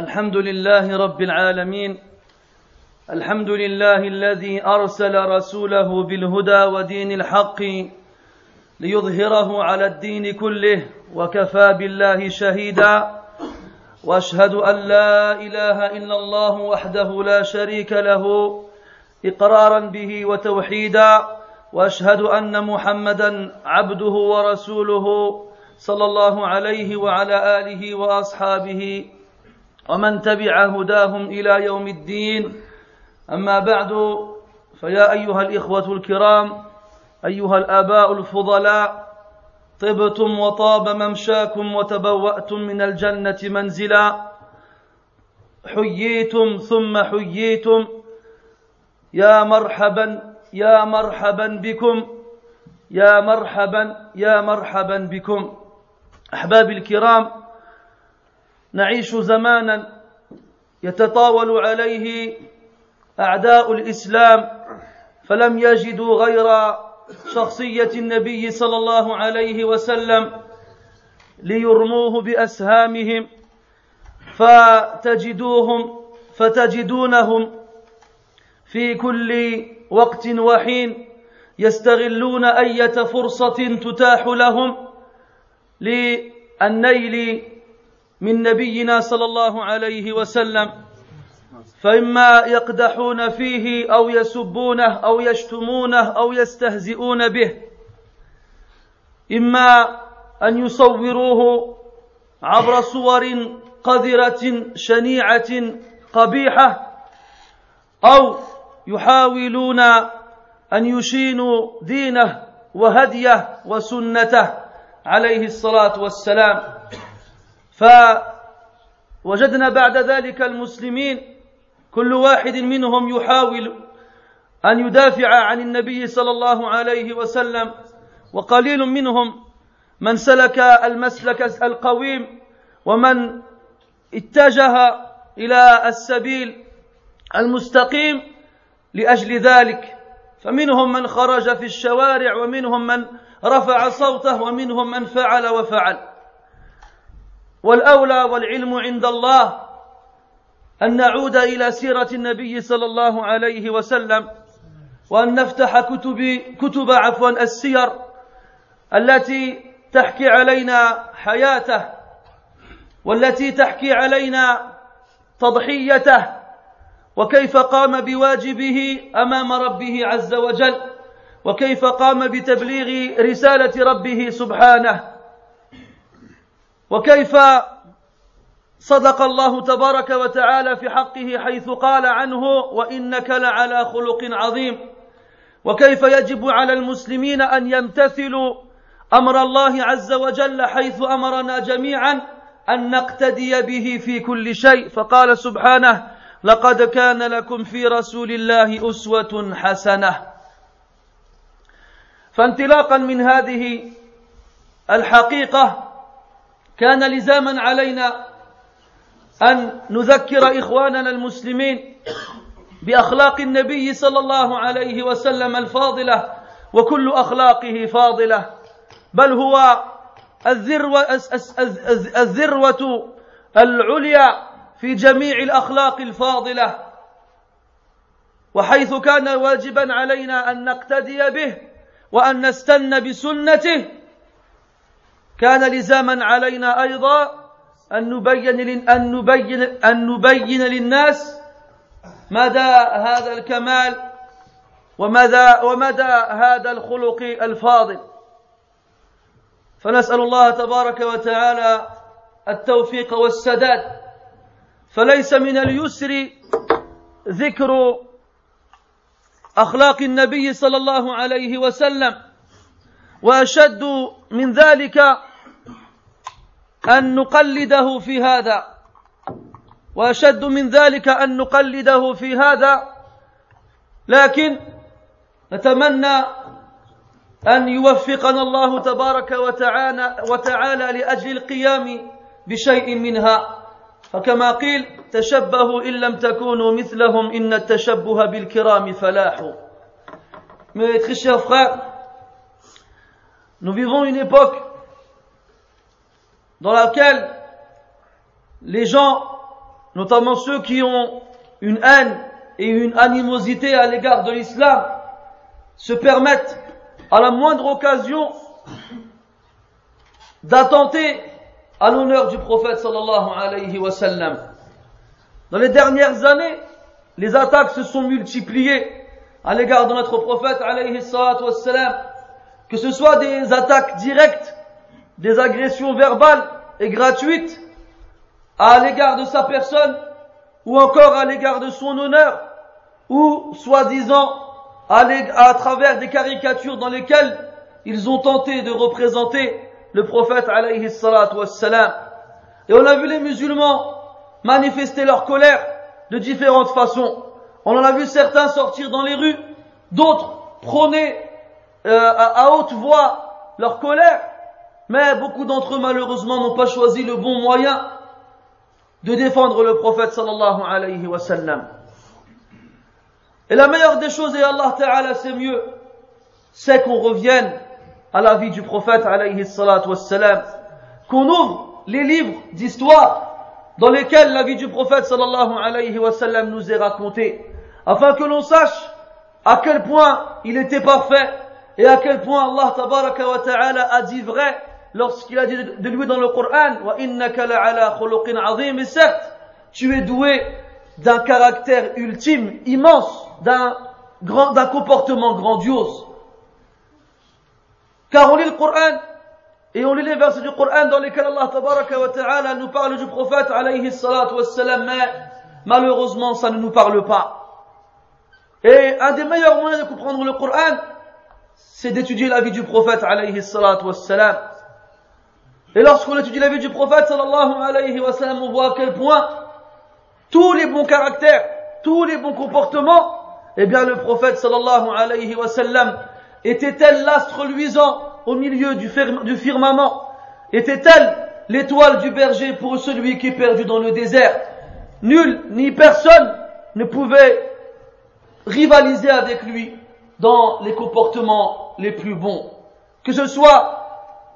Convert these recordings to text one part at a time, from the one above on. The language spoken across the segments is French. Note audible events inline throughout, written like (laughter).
الحمد لله رب العالمين. الحمد لله الذي أرسل رسوله بالهدى ودين الحق ليظهره على الدين كله وكفى بالله شهيدا. وأشهد أن لا إله إلا الله وحده لا شريك له إقرارا به وتوحيدا. وأشهد أن محمدا عبده ورسوله صلى الله عليه وعلى آله وأصحابه ومن تبع هداهم إلى يوم الدين. أما بعد فيا أيها الإخوة الكرام أيها الآباء الفضلاء طبتم وطاب ممشاكم وتبوأتم من الجنة منزلا. حييتم ثم حييتم. يا مرحبا يا مرحبا بكم. يا مرحبا يا مرحبا بكم. أحبابي الكرام نعيش زمانا يتطاول عليه أعداء الإسلام فلم يجدوا غير شخصية النبي صلى الله عليه وسلم ليرموه بأسهامهم فتجدوهم فتجدونهم في كل وقت وحين يستغلون أية فرصة تتاح لهم للنيل من نبينا صلى الله عليه وسلم. فإما يقدحون فيه أو يسبونه أو يشتمونه أو يستهزئون به. إما أن يصوروه عبر صور قذرة شنيعة قبيحة أو يحاولون أن يشينوا دينه وهديه وسنته عليه الصلاة والسلام. فوجدنا بعد ذلك المسلمين كل واحد منهم يحاول أن يدافع عن النبي صلى الله عليه وسلم وقليل منهم من سلك المسلك القويم ومن اتجه إلى السبيل المستقيم لأجل ذلك. فمنهم من خرج في الشوارع ومنهم من رفع صوته ومنهم من فعل وفعل. والأولى والعلم عند الله أن نعود إلى سيرة النبي صلى الله عليه وسلم وأن نفتح كتب كتب عفوا السير التي تحكي علينا حياته والتي تحكي علينا تضحيته وكيف قام بواجبه أمام ربه عز وجل وكيف قام بتبليغ رسالة ربه سبحانه وكيف صدق الله تبارك وتعالى في حقه حيث قال عنه وإنك لعلى خلق عظيم. وكيف يجب على المسلمين أن يمتثلوا أمر الله عز وجل حيث أمرنا جميعا أن نقتدي به في كل شيء. فقال سبحانه لقد كان لكم في رسول الله أسوة حسنة. فانطلاقا من هذه الحقيقة كان لزاما علينا أن نذكر إخواننا المسلمين بأخلاق النبي صلى الله عليه وسلم الفاضلة وكل أخلاقه فاضلة بل هو الذروه الذروة العليا في جميع الأخلاق الفاضلة. وحيث كان واجبا علينا أن نقتدي به وأن نستن بسنته كان لزاما علينا أيضا أن نبين أن نبين أن نبين للناس مدى هذا الكمال ومدى ومدى هذا الخلق الفاضل. فنسأل الله تبارك وتعالى التوفيق والسداد. فليس من اليسر ذكر أخلاق النبي صلى الله عليه وسلم وأشد من ذلك أن نقلده في هذا. وأشد من ذلك أن نقلده في هذا. لكن نتمنى أن يوفقنا الله تبارك وتعالى وتعالى لأجل القيام بشيء منها. فكما قيل تشبهوا إن لم تكونوا مثلهم إن التشبه بالكرام فلاح. Mes très chers frères, nous vivons une époque dans laquelle les gens notamment ceux qui ont une haine et une animosité à l'égard de l'islam, se permettent à la moindre occasion d'attenter à l'honneur du prophète sallallahu alayhi wa sallam. Dans les dernières années, les attaques se sont multipliées à l'égard de notre prophète alayhi sallam, que ce soit des attaques directes, des agressions verbales et gratuites à l'égard de sa personne, ou encore à l'égard de son honneur, ou soi-disant à, à travers des caricatures dans lesquelles ils ont tenté de représenter le prophète alayhi wassalam. Et on a vu les musulmans manifester leur colère de différentes façons. On en a vu certains sortir dans les rues, d'autres prôner euh, à haute voix leur colère, mais beaucoup d'entre eux malheureusement n'ont pas choisi le bon moyen de défendre le prophète sallallahu alayhi wa sallam. Et la meilleure des choses, et Allah Ta'ala c'est mieux, c'est qu'on revienne à la vie du prophète alayhi wassalam, qu'on ouvre les livres d'histoire dans lesquels la vie du prophète sallallahu alayhi wa sallam nous est racontée, afin que l'on sache à quel point il était parfait et à quel point Allah ta'ala a dit vrai lorsqu'il a dit de lui dans le Coran et certes tu es doué d'un caractère ultime immense d'un grand d'un comportement grandiose car on lit le Coran et on lit les versets du Coran dans lesquels Allah tabaraka wa ta'ala nous parle du prophète alayhi salatu wassalam, mais malheureusement ça ne nous parle pas. Et un des meilleurs moyens de comprendre le Coran, c'est d'étudier la vie du prophète alayhi salatu wassalam. Et lorsqu'on étudie la vie du prophète sallallahu alayhi wa sallam, on voit à quel point tous les bons caractères, tous les bons comportements, eh bien le prophète sallallahu alayhi wa sallam était-elle l'astre luisant au milieu du, firmament? Était-elle l'étoile du berger pour celui qui est perdu dans le désert? Nul ni personne ne pouvait rivaliser avec lui dans les comportements les plus bons. Que ce soit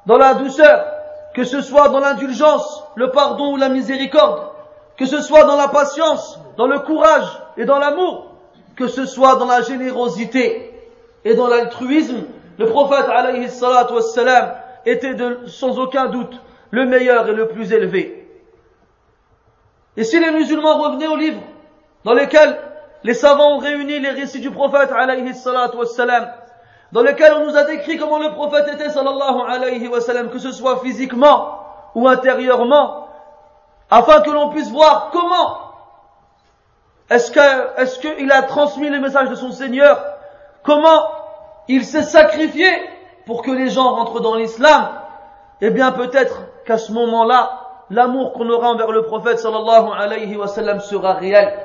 dans la douceur, que ce soit dans l'indulgence, le pardon ou la miséricorde, que ce soit dans la patience, dans le courage et dans l'amour, que ce soit dans la générosité et dans l'altruisme, le prophète alayhi était sans aucun doute le meilleur et le plus élevé. Et si les musulmans revenaient aux livres dans lesquels les savants ont réuni les récits du prophète alayhi wassalam, dans lesquels on nous a décrit comment le prophète était sallallahu alayhi wa sallam, que ce soit physiquement ou intérieurement, afin que l'on puisse voir comment est-ce que, est-ce qu'il a transmis le message de son Seigneur comment il s'est sacrifié pour que les gens rentrent dans l'islam, eh bien peut-être qu'à ce moment-là, l'amour qu'on aura envers le prophète sallallahu alayhi wa sallam sera réel.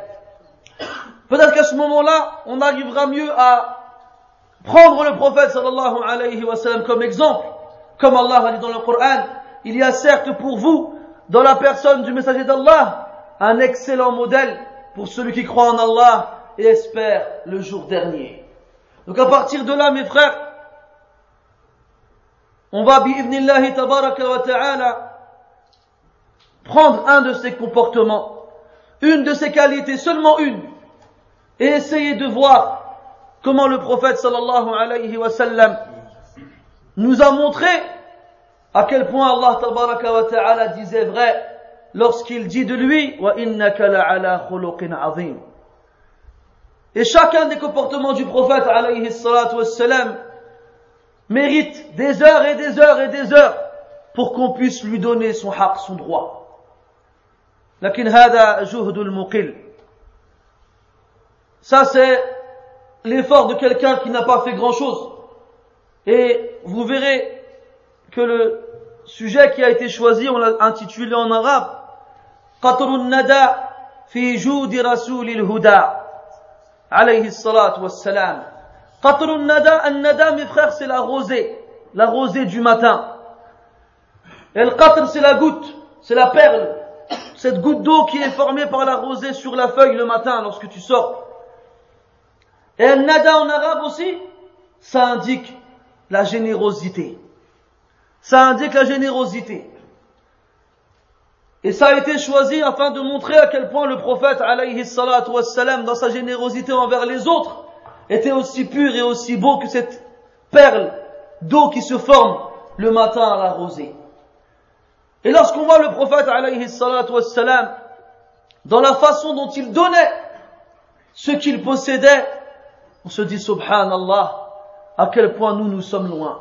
Peut-être qu'à ce moment-là, on arrivera mieux à prendre le prophète sallallahu alayhi wa sallam comme exemple. Comme Allah a dit dans le Coran, il y a certes pour vous, dans la personne du messager d'Allah, un excellent modèle pour celui qui croit en Allah et espère le jour dernier. Donc à partir de là, mes frères, on va, bi'ibnillahi tabaraka wa ta'ala, prendre un de ces comportements, une de ces qualités, seulement une, et essayer de voir comment le prophète sallallahu alayhi wa sallam nous a montré à quel point Allah tabaraka wa ta'ala disait vrai lorsqu'il dit de lui, wa innaka la'ala khuluqin azim. Et chacun des comportements du prophète alayhi wassalam, mérite des heures et des heures et des heures pour qu'on puisse lui donner son haq, son droit. لكن هذا جهد المقل ça c'est l'effort de quelqu'un qui n'a pas fait grand chose et vous verrez que le sujet qui a été choisi on l'a intitulé en arabe قطر الندى في جود رسول الهدى alayhi salat wassalam. Qatrun nada, un nada, mes frères, c'est la rosée, la rosée du matin. Et le qatr, c'est la goutte, c'est la perle, cette goutte d'eau qui est formée par la rosée sur la feuille le matin lorsque tu sors. Et un nada en arabe aussi, ça indique la générosité. Ça indique la générosité. Et ça a été choisi afin de montrer à quel point le prophète, alayhi salatu wassalam, dans sa générosité envers les autres, était aussi pur et aussi beau que cette perle d'eau qui se forme le matin à la rosée. Et lorsqu'on voit le prophète, alayhi salatu wassalam, dans la façon dont il donnait ce qu'il possédait, on se dit, subhanallah, à quel point nous nous sommes loin.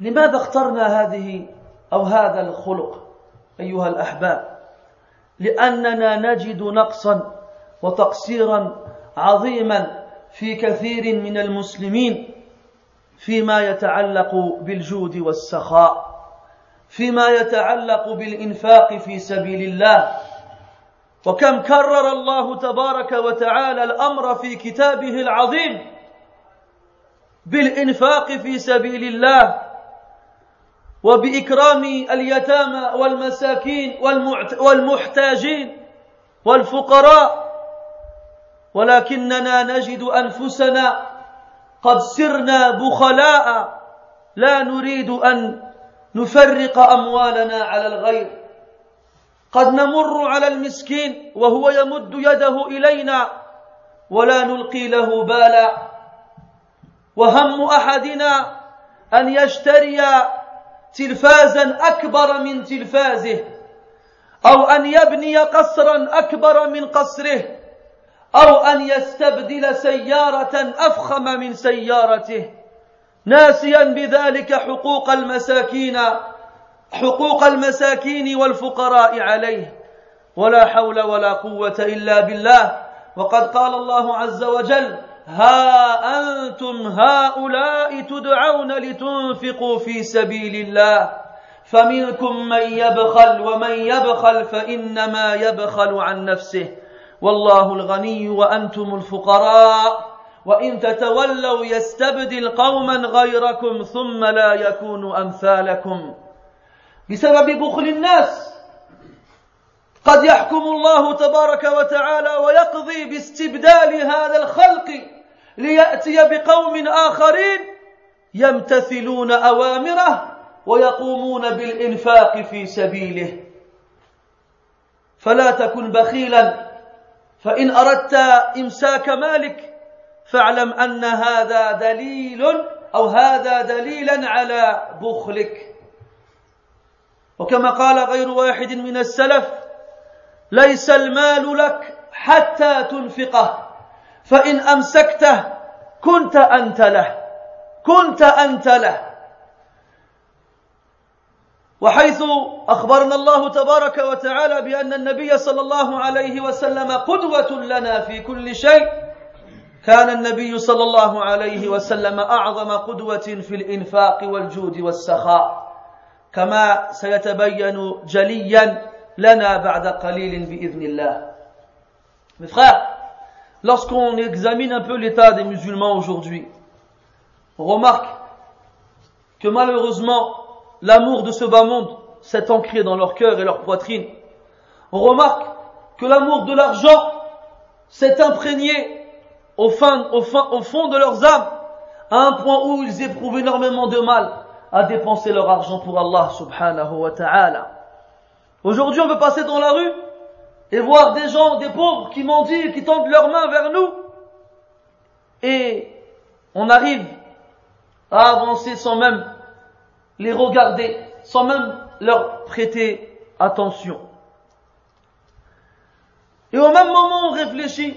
لماذا اخترنا هذه أو هذا الخلق أيها الأحباب لأننا نجد نقصا وتقصيرا عظيما في كثير من المسلمين فيما يتعلق بالجود والسخاء فيما يتعلق بالإنفاق في سبيل الله وكم كرر الله تبارك وتعالى الأمر في كتابه العظيم بالإنفاق في سبيل الله وبإكرام اليتامى والمساكين والمحتاجين والفقراء ولكننا نجد أنفسنا قد سرنا بخلاء لا نريد أن نفرق أموالنا على الغير. قد نمر على المسكين وهو يمد يده إلينا ولا نلقي له بالا. وهم أحدنا أن يشتري تلفازا أكبر من تلفازه أو أن يبني قصرا أكبر من قصره أو أن يستبدل سيارة أفخم من سيارته. ناسيا بذلك حقوق المساكين. حقوق المساكين والفقراء عليه. ولا حول ولا قوة إلا بالله. وقد قال الله عز وجل ها أنتم هؤلاء تدعون لتنفقوا في سبيل الله. فمنكم من يبخل ومن يبخل فإنما يبخل عن نفسه. والله الغني وأنتم الفقراء. وإن تتولوا يستبدل قوما غيركم ثم لا يكونوا أمثالكم. بسبب بخل الناس. قد يحكم الله تبارك وتعالى ويقضي باستبدال هذا الخلق ليأتي بقوم آخرين يمتثلون أوامره ويقومون بالإنفاق في سبيله. فلا تكن بخيلا. فإن أردت إمساك مالك فاعلم أن هذا دليل أو هذا دليلا على بخلك. وكما قال غير واحد من السلف ليس المال لك حتى تنفقه فإن أمسكته كنت أنت له كنت أنت له. وحيث أخبرنا الله تبارك وتعالى بأن النبي صلى الله عليه وسلم قدوة لنا في كل شيء. كان النبي صلى الله عليه وسلم أعظم قدوة في الإنفاق والجود والسخاء. كما سيتبين جليا لنا بعد قليل بإذن الله Mes frères, lorsqu'on examine un peu l'état des musulmans aujourd'hui, on remarque que malheureusement, l'amour de ce bas monde s'est ancré dans leur cœur et leur poitrine. On remarque que l'amour de l'argent s'est imprégné au, fin, au, fin, au fond de leurs âmes, à un point où ils éprouvent énormément de mal à dépenser leur argent pour Allah subhanahu wa ta'ala. Aujourd'hui, on peut passer dans la rue et voir des gens, des pauvres qui mendient, qui tendent leurs mains vers nous. Et on arrive à avancer sans même les regarder, sans même leur prêter attention. Et au même moment, on réfléchit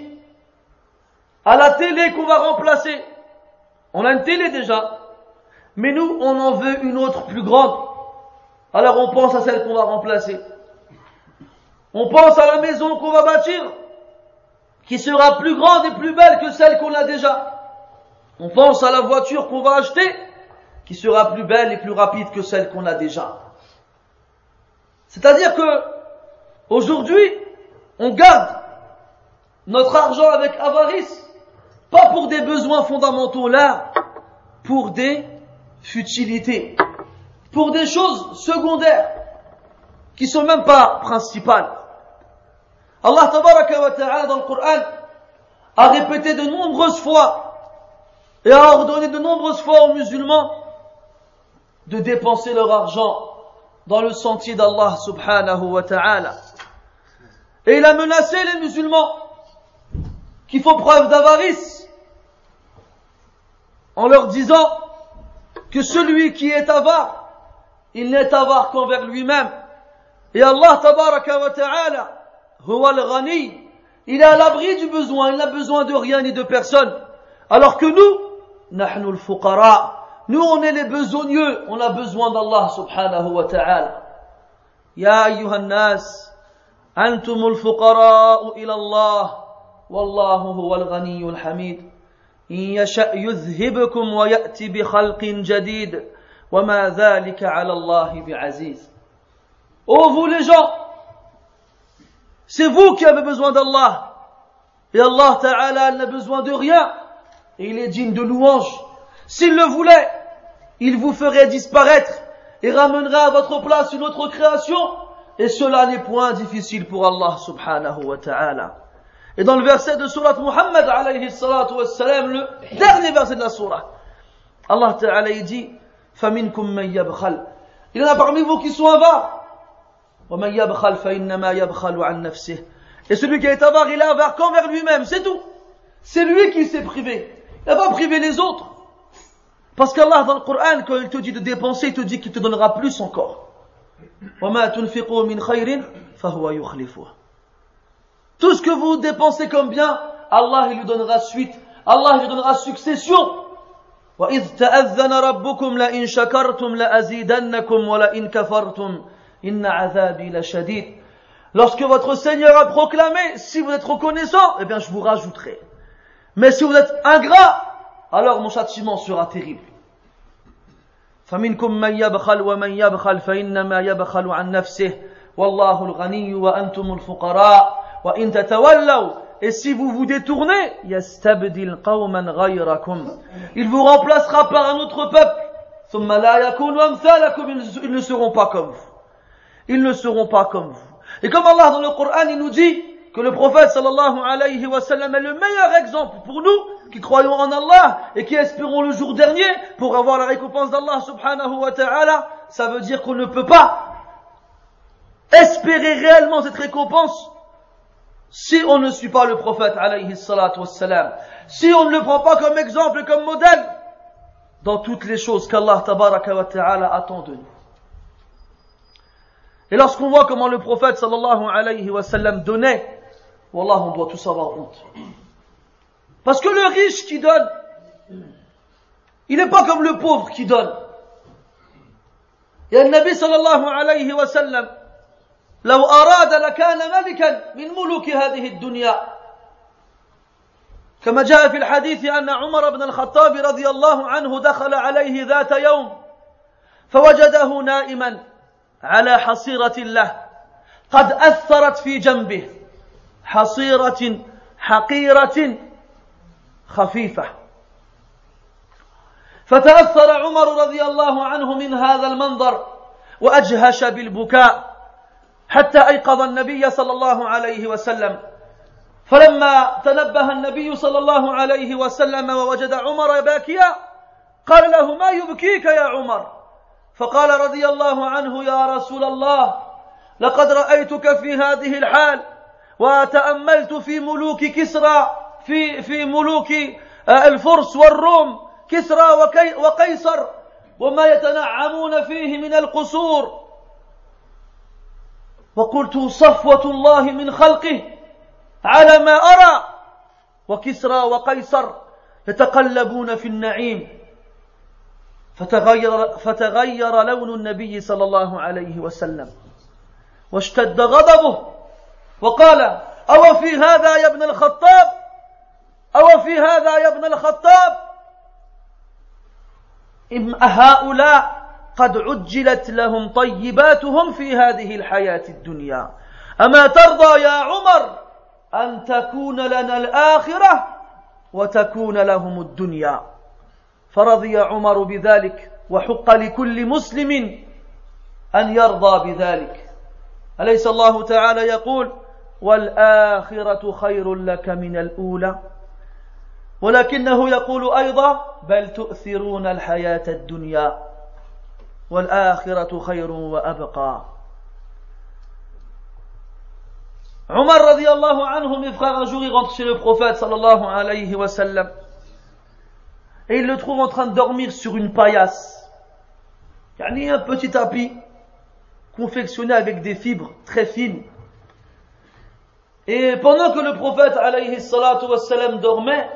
à la télé qu'on va remplacer. On a une télé déjà, mais nous, on en veut une autre plus grande. Alors on pense à celle qu'on va remplacer. On pense à la maison qu'on va bâtir, qui sera plus grande et plus belle que celle qu'on a déjà. On pense à la voiture qu'on va acheter, qui sera plus belle et plus rapide que celle qu'on a déjà. C'est-à-dire que, aujourd'hui, on garde notre argent avec avarice, pas pour des besoins fondamentaux là, pour des futilités, pour des choses secondaires, qui sont même pas principales. Allah wa ta'ala dans le Coran a répété de nombreuses fois et a ordonné de nombreuses fois aux musulmans de dépenser leur argent dans le sentier d'Allah subhanahu wa ta'ala. Et il a menacé les musulmans qui font preuve d'avarice en leur disant que celui qui est avare, il n'est avare qu'envers lui-même. Et Allah tabaraka wa ta'ala, huwa al-ghani, il est à l'abri du besoin, il n'a besoin de rien ni de personne. Alors que nous, nahnu al-fuqara, nous on est les besogneux, on a besoin d'Allah subhanahu wa ta'ala. Ya ayyuhan nas, antum al-fuqara ila Allah, wallahu huwa al-ghani al-hamid. إن يشأ يذهبكم ويأتي بخلق جديد وما ذلك على الله بعزيز Oh vous les gens, c'est vous qui avez besoin d'Allah. Et Allah Ta'ala n'a besoin de rien. Et il est digne de louange. S'il le voulait, il vous ferait disparaître et ramènerait à votre place une autre création. Et cela n'est point difficile pour Allah Subhanahu wa Ta'ala. Et dans le verset de Surat Muhammad alayhi salatu wassalam, le dernier verset de la Surah, Allah Ta'ala il dit, فَمِنْكُمْ مَنْ يَبْخَلْ Il y en a parmi vous qui sont avares. وَمَنْ يَبْخَلْ فَإِنَّمَا يَبْخَلُ عَنْ نَفْسِهِ Et celui qui est avare, il est avare qu'envers lui-même, c'est tout. C'est lui qui s'est privé. Il n'a pas privé les autres. Parce qu'Allah dans le Coran, quand il te dit de dépenser, il te dit qu'il te donnera plus encore. وَمَا تُنْفِقُوا مِنْ خَيْرٍ فَهُوَ يُخْلِفُهُ Tout ce que vous dépensez comme bien, Allah il lui donnera suite. Allah il lui donnera succession. وَإِذْ تَأَذَّنَ رَبُّكُمْ لَإِن شَكَرْتُمْ لَأَزِيدَنَّكُمْ وَلَإِن كَفَرْتُمْ إِنَّ عَذَابِي لَشَدِيدٌ Lorsque votre Seigneur a proclamé, si vous êtes reconnaissant, eh bien je vous rajouterai. Mais si vous êtes ingrat, alors mon châtiment sera terrible. فمنكم من يبخل ومن يبخل فإنما يبخل عن نفسه والله الغني وأنتم الفقراء et si vous vous détournez, il vous remplacera par un autre peuple. Ils ne seront pas comme vous. Ils ne seront pas comme vous. Et comme Allah dans le Coran, il nous dit que le prophète sallallahu alayhi wa sallam est le meilleur exemple pour nous qui croyons en Allah et qui espérons le jour dernier pour avoir la récompense d'Allah subhanahu wa ta'ala. Ça veut dire qu'on ne peut pas espérer réellement cette récompense si on ne suit pas le prophète alayhi si on ne le prend pas comme exemple, comme modèle dans toutes les choses qu'Allah tabaraka wa ta'ala attend de nous. Et lorsqu'on voit comment le prophète sallallahu alayhi wa sallam donnait, Wallah, on doit tous avoir honte. Parce que le riche qui donne, il n'est pas comme le pauvre qui donne. Et le Nabi sallallahu alayhi wa sallam, لو أراد لكان ملكا من ملوك هذه الدنيا. كما جاء في الحديث أن عمر بن الخطاب رضي الله عنه دخل عليه ذات يوم فوجده نائما على حصيرة له قد أثرت في جنبه حصيرة حقيرة خفيفة. فتأثر عمر رضي الله عنه من هذا المنظر وأجهش بالبكاء. حتى أيقظ النبي صلى الله عليه وسلم. فلما تنبه النبي صلى الله عليه وسلم ووجد عمر باكيا قال له ما يبكيك يا عمر؟ فقال رضي الله عنه يا رسول الله لقد رأيتك في هذه الحال وتأملت في ملوك كسرى في في ملوك الفرس والروم كسرى وقيصر وما يتنعمون فيه من القصور. وقلت صفوة الله من خلقه على ما أرى وكسرى وقيصر يتقلبون في النعيم. فتغير, فتغير لون النبي صلى الله عليه وسلم واشتد غضبه وقال أو في هذا يا ابن الخطاب؟ أو في هذا يا ابن الخطاب؟ إم هؤلاء قد عجلت لهم طيباتهم في هذه الحياة الدنيا. أما ترضى يا عمر أن تكون لنا الآخرة وتكون لهم الدنيا. فرضي عمر بذلك وحق لكل مسلم أن يرضى بذلك. أليس الله تعالى يقول والآخرة خير لك من الأولى؟ ولكنه يقول أيضا بل تؤثرون الحياة الدنيا. والآخرة خير وأبقى Omar radiallahu anhu, mes frères, un jour il rentre chez le prophète sallallahu alayhi wa sallam et il le trouve en train de dormir sur une paillasse. Il y a un petit tapis confectionné avec des fibres très fines. Et pendant que le prophète alayhi salatu wa sallam dormait,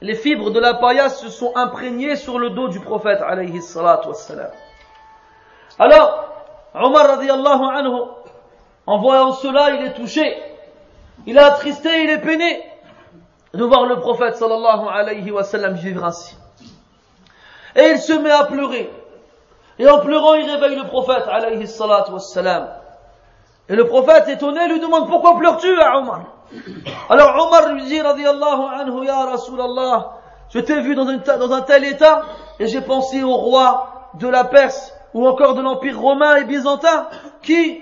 les fibres de la paillasse se sont imprégnées sur le dos du prophète alayhi salatu wa sallam. Alors, Omar anhu, en voyant cela, il est touché, il est attristé, il est peiné de voir le prophète sallallahu alayhi wa sallam vivre ainsi. Et il se met à pleurer. Et en pleurant, il réveille le prophète alayhi salatu wa. Et le prophète étonné lui demande pourquoi pleures-tu Omar? Alors Omar lui dit radiallahu anhu Rasulallah, je t'ai vu dans un tel état et j'ai pensé au roi de la Perse ou encore de l'empire romain et byzantin qui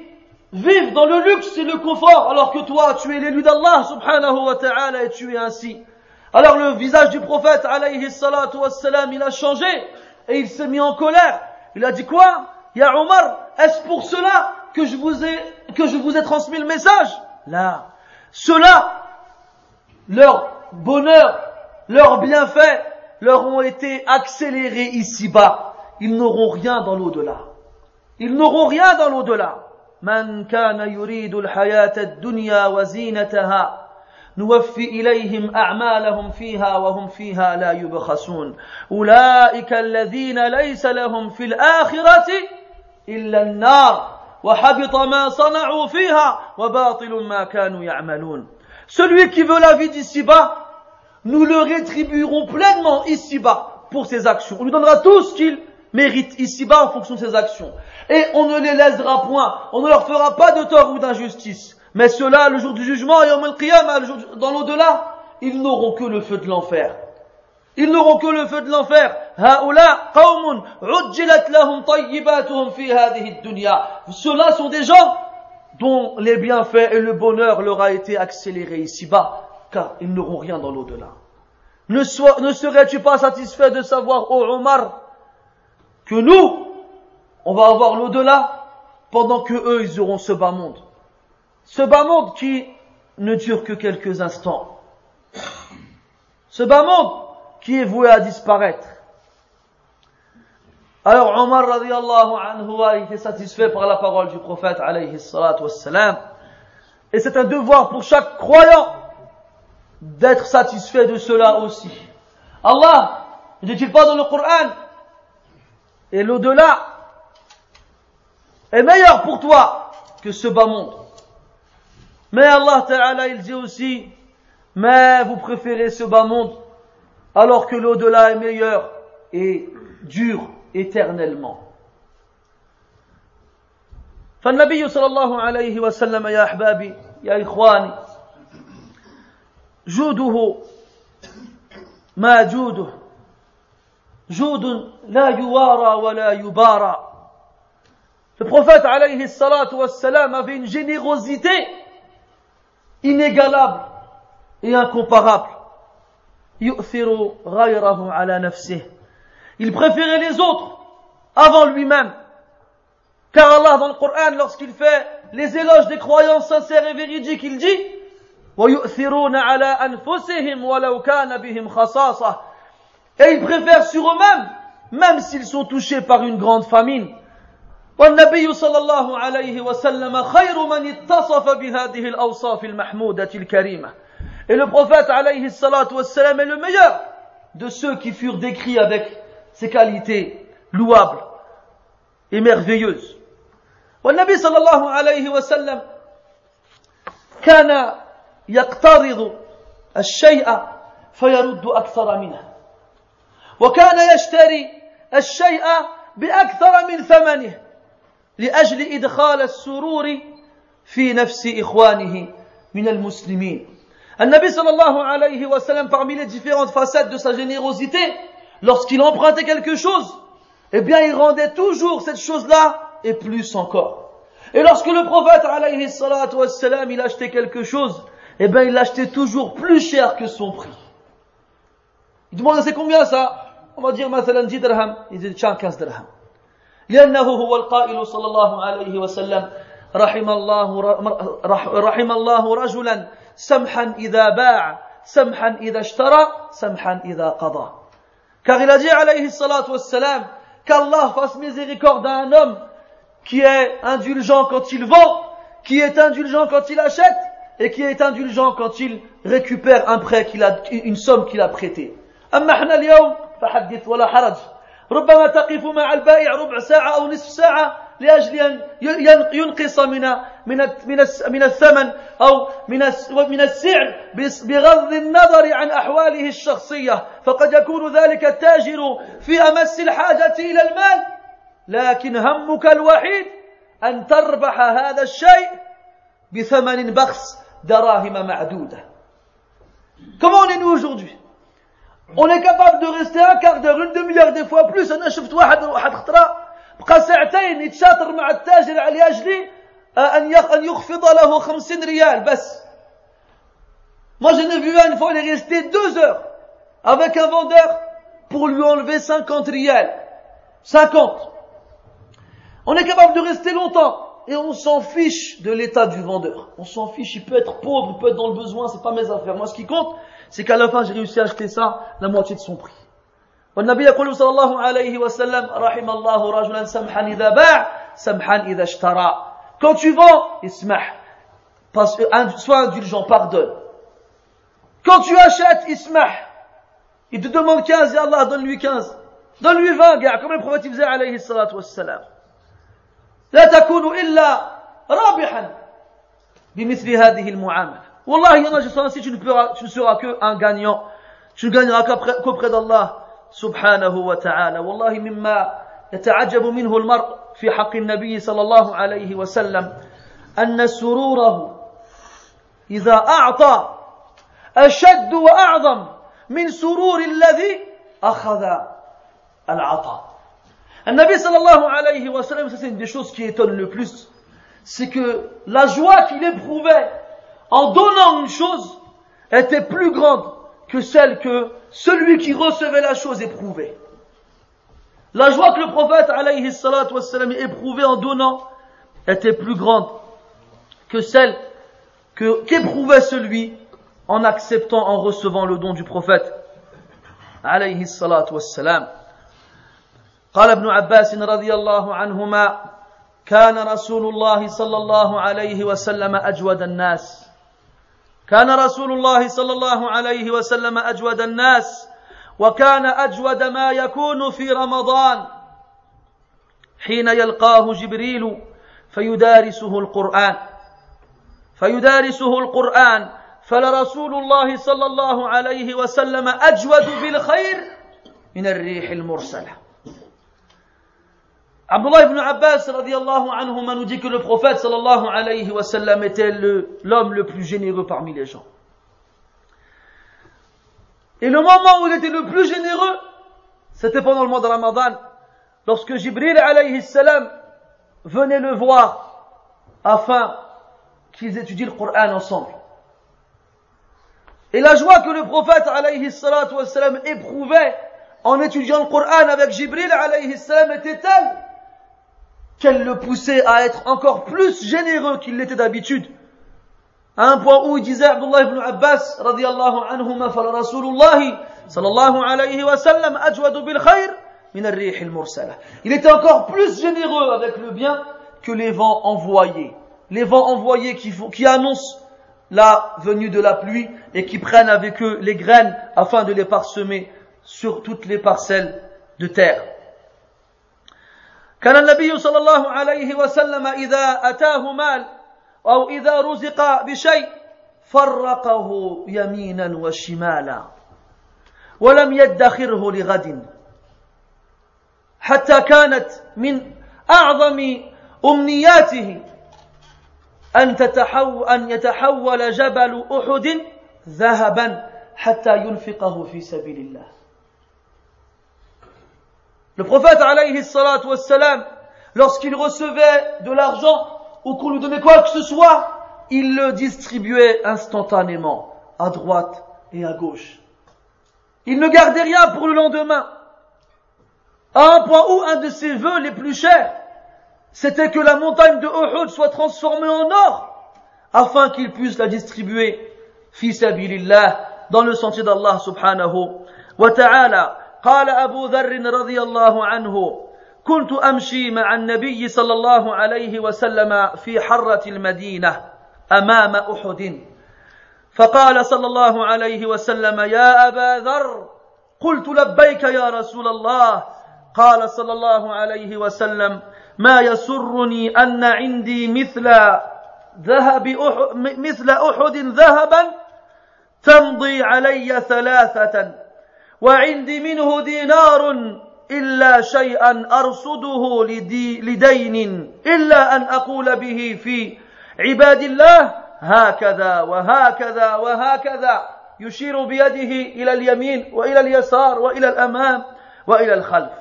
vivent dans le luxe et le confort, alors que toi, tu es l'élu d'Allah, subhanahu wa ta'ala, et tu es ainsi. Alors le visage du prophète, alayhi salatu wassalam, il a changé, et il s'est mis en colère. Il a dit quoi? Ya Omar, est-ce pour cela que je vous ai, que je vous ai transmis le message? Là. Cela, leur bonheur, leurs bienfaits, leur ont été accélérés ici-bas. Ils n'auront rien dans l'au-delà. Ils n'auront rien dans l'au-delà. من كان يريد الحياة الدنيا وزينتها نوفي إليهم أعمالهم فيها وهم فيها لا يبخسون أولئك الذين ليس لهم في الآخرة إلا النار وحبط ما صنعوا فيها وباطل ما كانوا يعملون Celui qui veut la vie d'ici-bas, nous le rétribuerons pleinement ici-bas pour ses actions. On lui donnera tout ce qu'il mérite ici-bas en fonction de ses actions. Et on ne les laissera point, on ne leur fera pas de tort ou d'injustice. Mais ceux-là, le jour du jugement et dans l'au-delà, ils n'auront que le feu de l'enfer. Ils n'auront que le feu de l'enfer. Ceux-là sont des gens dont les bienfaits et le bonheur leur a été accéléré ici-bas, car ils n'auront rien dans l'au-delà. Ne, ne serais-tu pas satisfait de savoir, ô Omar, que nous, on va avoir l'au-delà pendant que eux, ils auront ce bas monde. Ce bas monde qui ne dure que quelques instants. Ce bas monde qui est voué à disparaître. Alors Omar radiallahu anhu a été satisfait par la parole du prophète. Et c'est un devoir pour chaque croyant d'être satisfait de cela aussi. Allah ne dit-il pas dans le Coran et l'au-delà est meilleur pour toi que ce bas monde. Mais Allah Ta'ala, il dit aussi, mais vous préférez ce bas monde alors que l'au-delà est meilleur et dure éternellement. فالنبي صلى الله عليه وسلم يا أحبابي يا إخواني جوده ما جوده جود لا يوارى ولا يبارى Le prophète alayhi salatu wassalam avait une générosité inégalable et incomparable. Il préférait les autres avant lui-même. Car Allah dans le Coran, lorsqu'il fait les éloges des croyants sincères et véridiques, il dit et ils préfèrent sur eux-mêmes, même s'ils sont touchés par une grande famine. والنبي صلى الله عليه وسلم خير من اتصف بهذه الأوصاف المحمودة الكريمة. Et le prophète alayhi salatu wassalam est le meilleur de ceux qui furent décrits avec ces qualités louables et merveilleuses. والنبي صلى الله عليه وسلم كان يقترض الشيء فيرد أكثر منه وكان يشتري الشيء بأكثر من ثمنه لأجل إدخال السرور في نفس إخوانه من المسلمين النبي صلى الله عليه وسلم parmi les différentes facettes de sa générosité lorsqu'il empruntait quelque chose eh bien il rendait toujours cette chose-là et plus encore et lorsque le prophète alayhi salatu wassalam il achetait quelque chose eh bien il l'achetait toujours plus cher que son prix il demande c'est combien ça Dire مثلا 10 dirhams il dit tiens 15 dirhams لأنه هو القائل صلى الله عليه وسلم رحم الله رحم الله رجلا سمحا إذا باع سمحا إذا اشترى سمحا إذا قضى car il a dit عليه الصلاة والسلام qu'Allah fasse miséricorde à un homme qui est indulgent quand il vend qui est indulgent quand il achète et qui est indulgent quand il récupère un prêt qu'il a une somme qu'il a prêté أما إحنا اليوم فحدث ولا حرج. ربما تقف مع البائع ربع ساعة أو نصف ساعة لأجل أن ينقص من من من الثمن أو من من السعر بغض النظر عن أحواله الشخصية. فقد يكون ذلك التاجر في أمس الحاجة إلى المال. لكن همك الوحيد أن تربح هذا الشيء بثمن بخس دراهم معدودة. Comment on est nous aujourd'hui? On est capable de rester un quart d'heure, une demi-heure, des fois plus. أنا شفت واحد واحد خطرة بقى ساعتين يتشاطر مع التاجر على أجل أن أن يخفض له 50 ريال بس. Moi, je n'ai vu une fois, il est resté deux heures avec un vendeur pour lui enlever 50 rials. 50. On est capable de rester longtemps et on s'en fiche de l'état du vendeur. On s'en fiche, il peut être pauvre, il peut être dans le besoin, c'est pas mes affaires. Moi, ce qui compte, c'est qu'à la fin, j'ai réussi à acheter ça la moitié de son prix. والنبي يقول صلى الله عليه وسلم رحم الله رجلا سمحا إذا باع سمحا إذا اشترى Quand tu vends, ismah. Sois indulgent, pardonne. Quand tu achètes, ismah. Il te demande 15 et Allah donne-lui 15. Donne-lui 20, gars, comme le prophète faisait alayhi salatu wassalam. لا تكون إلا رابحا بمثل هذه المعاملة والله يا ناجي صنصي tu ne seras, tu ne seras que un gagnant. Tu ne gagneras qu'auprès d'Allah سبحانه وتعالى والله مما يتعجب منه حق النبي صلى الله عليه وسلم أن سروره إذا أعطى أشد وأعظم من سرور الذي أخذ العطاء النبي صلى الله عليه وسلم c'est une des choses qui étonne le plus. C'est que la joie qu'il éprouvait en donnant une chose était plus grande que celle que celui qui recevait la chose éprouvait. La joie que le prophète alayhi salatu wassalam éprouvait en donnant était plus grande que celle que, qu'éprouvait celui en acceptant, en recevant le don du prophète alayhi salatu wassalam. قال ابن عباس رضي الله عنهما كان رسول الله صلى الله عليه وسلم اجود الناس كان رسول الله صلى الله عليه وسلم أجود الناس وكان أجود ما يكون في رمضان. حين يلقاه جبريل فيدارسه القرآن. فيدارسه القرآن فلرسول الله صلى الله عليه وسلم أجود بالخير من الريح المرسلة. Abdullah ibn Abbas radiallahu nous dit que le prophète sallallahu alayhi wa sallam était l'homme le, plus généreux parmi les gens. Et le moment où il était le plus généreux, c'était pendant le mois de Ramadan, lorsque Jibril alayhi salam venait le voir afin qu'ils étudient le Coran ensemble. Et la joie que le prophète alayhi salam éprouvait en étudiant le Coran avec Jibril alayhi salam était telle qu'elle le poussait à être encore plus généreux qu'il l'était d'habitude. À un point où il disait Abdullah ibn Abbas radiallahu anhuma fala Rasulullahi sallallahu alayhi wa sallam ajwadu bil khayr min ar-rih al-mursala. Il était encore plus généreux avec le bien que les vents envoyés. Les vents envoyés qui, qui annoncent la venue de la pluie et qui prennent avec eux les graines afin de les parsemer sur toutes les parcelles de terre. كان النبي صلى الله عليه وسلم إذا أتاه مال أو إذا رزق بشيء فرقه يمينا وشمالا ولم يدخره لغد. حتى كانت من أعظم أمنياته أن, تتحو أن يتحول جبل أحد ذهبا حتى ينفقه في سبيل الله. Le prophète, alayhi lorsqu'il recevait de l'argent ou qu'on lui donnait quoi que ce soit, il le distribuait instantanément, à droite et à gauche. Il ne gardait rien pour le lendemain. à un point où un de ses vœux les plus chers, c'était que la montagne de Uhud soit transformée en or, afin qu'il puisse la distribuer, fi sabilillah, dans le sentier d'Allah subhanahu wa ta'ala. قال أبو ذر رضي الله عنه كنت أمشي مع النبي صلى الله عليه وسلم في حرة المدينة أمام أحد. فقال صلى الله عليه وسلم يا أبا ذر قلت لبيك يا رسول الله. قال صلى الله عليه وسلم ما يسرني أن عندي مثل ذهب أحد مثل أحد ذهبا تمضي علي ثلاثة وعندي منه دينار إلا شيئا أرصده لدي لدين إلا أن أقول به في عباد الله هكذا وهكذا وهكذا. يشير بيده إلى اليمين وإلى اليسار وإلى الأمام وإلى الخلف.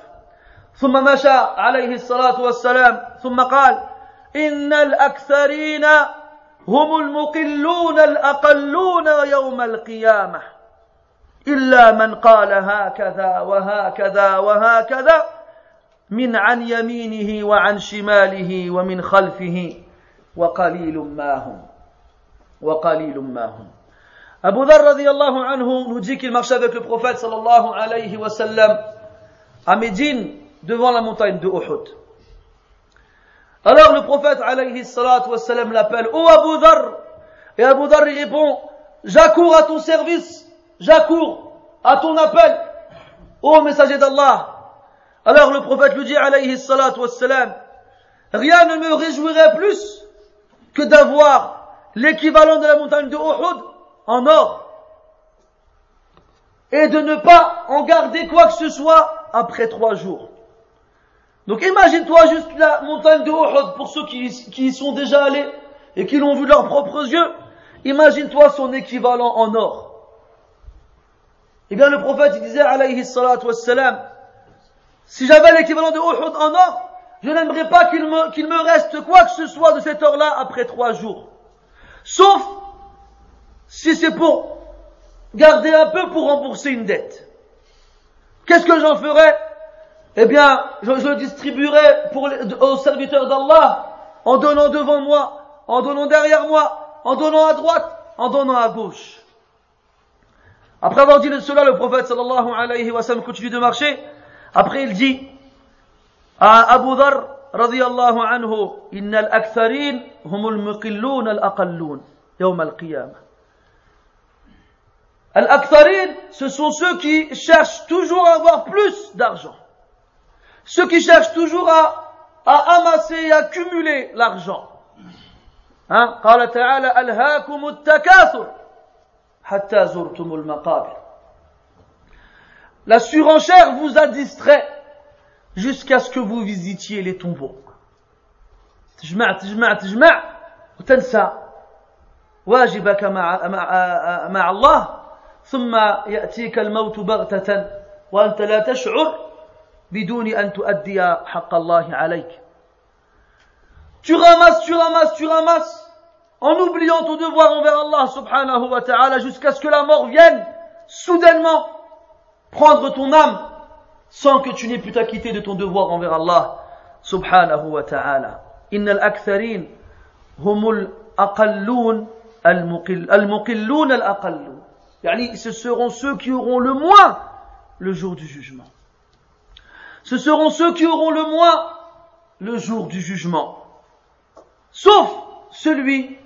ثم مشى عليه الصلاة والسلام. ثم قال إن الأكثرين هم المقلون الأقلون يوم القيامة. إلا من قال هكذا وهكذا وهكذا من عن يمينه وعن شماله ومن خلفه وقليل ما هم وقليل ما هم Abu Dhar radiallahu anhu nous dit qu'il marchait avec le prophète sallallahu alayhi wa sallam à Médine devant la montagne de Uhud. Alors le prophète alayhi salatu wa sallam l'appelle Oh Abu Dhar Et Abu Dhar il répond J'accours à ton service j'accours à ton appel, ô messager d'Allah. Alors le prophète lui dit, alayhi salatu wassalam, rien ne me réjouirait plus que d'avoir l'équivalent de la montagne de Uhud en or et de ne pas en garder quoi que ce soit après trois jours. Donc imagine-toi juste la montagne de Uhud pour ceux qui, qui y sont déjà allés et qui l'ont vu de leurs propres yeux. Imagine-toi son équivalent en or. Eh bien, le prophète il disait, alayhi salatu wassalam, si j'avais l'équivalent de Uhud en or, je n'aimerais pas qu'il me, reste quoi que ce soit de cet or-là après trois jours. Sauf si c'est pour garder un peu pour rembourser une dette. Qu'est-ce que j'en ferais? Eh bien, je, je distribuerai pour les, aux serviteurs d'Allah en donnant devant moi, en donnant derrière moi, en donnant à droite, en donnant à gauche. Après avoir dit cela, le prophète sallallahu alayhi wa sallam continue de marcher. Après, il dit à Abu Dhar radiyallahu anhu, Inna al-aktharin humul muqillun al-aqallun yawm al-qiyamah. Al-aktharin, ce sont ceux qui cherchent toujours à avoir plus d'argent. Ceux qui cherchent toujours à, à amasser et accumuler l'argent. Hein? قال تعالى ألهاكم التكاثر la surenchère vous a distrait jusqu'à ce que vous visitiez les tombeaux. تجمع تجمع تجمع وتنسى واجبك مع مع مع الله ثم يأتيك الموت بغتة وأنت لا تشعر بدون أن تؤدي حق الله عليك. Tu ramasses, tu ramasses, tu ramasses en oubliant ton devoir envers Allah subhanahu wa ta'ala jusqu'à ce que la mort vienne soudainement prendre ton âme sans que tu n'aies pu t'acquitter de ton devoir envers Allah subhanahu wa ta'ala. Innal aktharin humul aqallun al-muqillun al-aqallun. Yani, ce seront ceux qui auront le moins le jour du jugement. Ce seront ceux qui auront le moins le jour du jugement. Sauf celui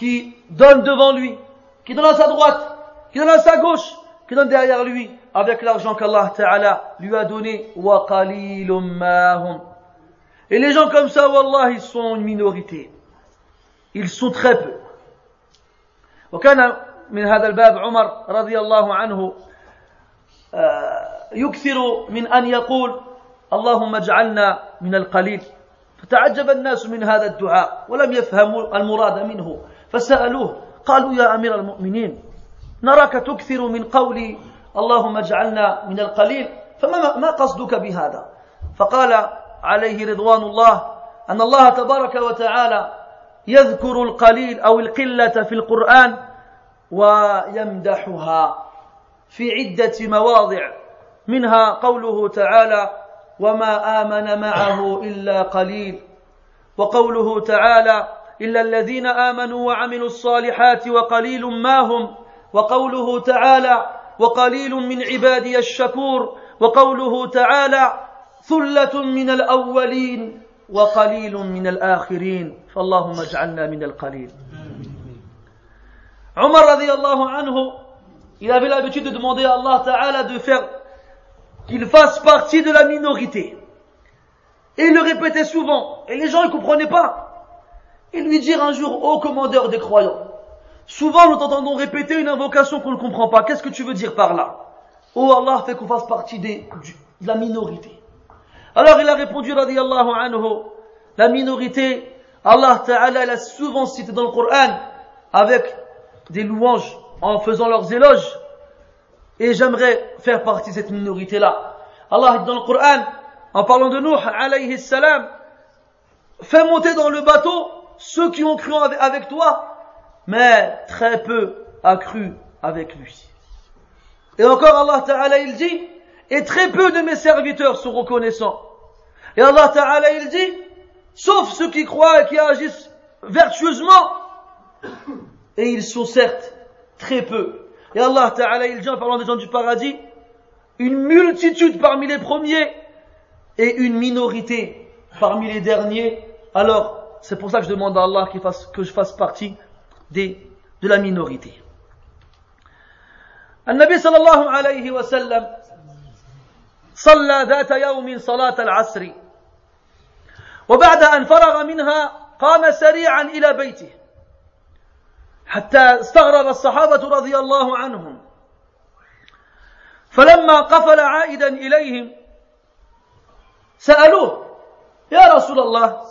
qui donne devant lui, qui donne à sa droite, qui donne à sa gauche, qui donne derrière lui, avec l'argent qu'Allah Ta'ala lui a donné, Et les gens comme ça, Wallah, ils sont une minorité. Ils sont très peu. وكان من هذا الباب عمر رضي الله عنه يكثر من أن يقول اللهم اجعلنا من القليل فتعجب الناس من هذا الدعاء ولم يفهموا المراد منه فسألوه قالوا يا أمير المؤمنين نراك تكثر من قول اللهم اجعلنا من القليل فما ما قصدك بهذا؟ فقال عليه رضوان الله أن الله تبارك وتعالى يذكر القليل أو القلة في القرآن ويمدحها في عدة مواضع منها قوله تعالى وما آمن معه إلا قليل وقوله تعالى إلا الذين آمنوا وعملوا الصالحات وقليل ما هم وقوله تعالى وقليل من عبادي الشكور وقوله تعالى ثلة من الأولين وقليل من الآخرين فاللهم اجعلنا من القليل عمر رضي الله عنه il avait l'habitude de demander à Allah Ta'ala de faire qu'il fasse partie de la minorité. Et il le répétait souvent. Et les gens ne comprenaient pas. Et lui dire un jour, ô commandeur des croyants, souvent nous entendons répéter une invocation qu'on ne comprend pas. Qu'est-ce que tu veux dire par là? Oh Allah fait qu'on fasse partie des, de la minorité. Alors il a répondu, radiallahu anhu, la minorité, Allah Ta'ala l'a souvent cité dans le Coran avec des louanges en faisant leurs éloges. Et j'aimerais faire partie de cette minorité-là. Allah dit dans le Coran, en parlant de Nuh, alayhi salam, fais monter dans le bateau ceux qui ont cru avec toi, mais très peu a cru avec lui. Et encore Allah Ta'ala il dit, et très peu de mes serviteurs sont reconnaissants. Et Allah Ta'ala il dit, sauf ceux qui croient et qui agissent vertueusement, et ils sont certes très peu. Et Allah Ta'ala il dit en parlant des gens du paradis, une multitude parmi les premiers et une minorité parmi les derniers. Alors, c'est pour ça que je demande à Allah fasse, que je fasse partie des, de la minorité. النبي صلى الله عليه وسلم صلى ذات يوم صلاة العصر وبعد أن فرغ منها قام سريعا إلى بيته حتى استغرب الصحابة رضي الله عنهم فلما قفل عائدا إليهم سألوه يا رسول الله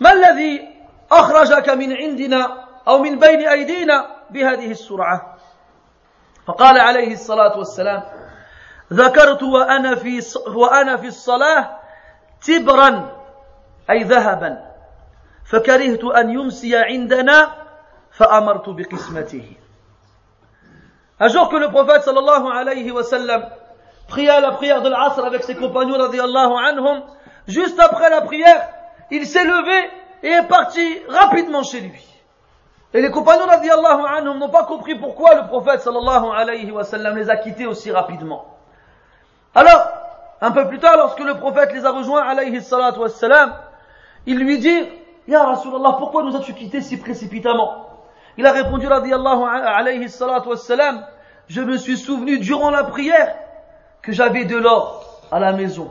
ما الذي أخرجك من عندنا أو من بين أيدينا بهذه السرعة؟ فقال عليه الصلاة والسلام ذكرت وأنا في وأنا في الصلاة تبرا أي ذهبا فكرهت أن يمسي عندنا فأمرت بقسمته. Un jour que le prophète sallallahu alayhi wa sallam pria la prière de l'Asr avec ses compagnons radiallahu anhum, juste après la prière, il s'est levé et est parti rapidement chez lui. Et les compagnons radiallahu anhum n'ont pas compris pourquoi le prophète sallallahu alayhi wa sallam les a quittés aussi rapidement. Alors, un peu plus tard, lorsque le prophète les a rejoints alayhi salatu wa sallam, il lui dit, Ya Rasulallah, pourquoi nous as-tu quittés si précipitamment? Il a répondu, radiallahu alayhi salatu wassalam, je me suis souvenu durant la prière que j'avais de l'or à la maison.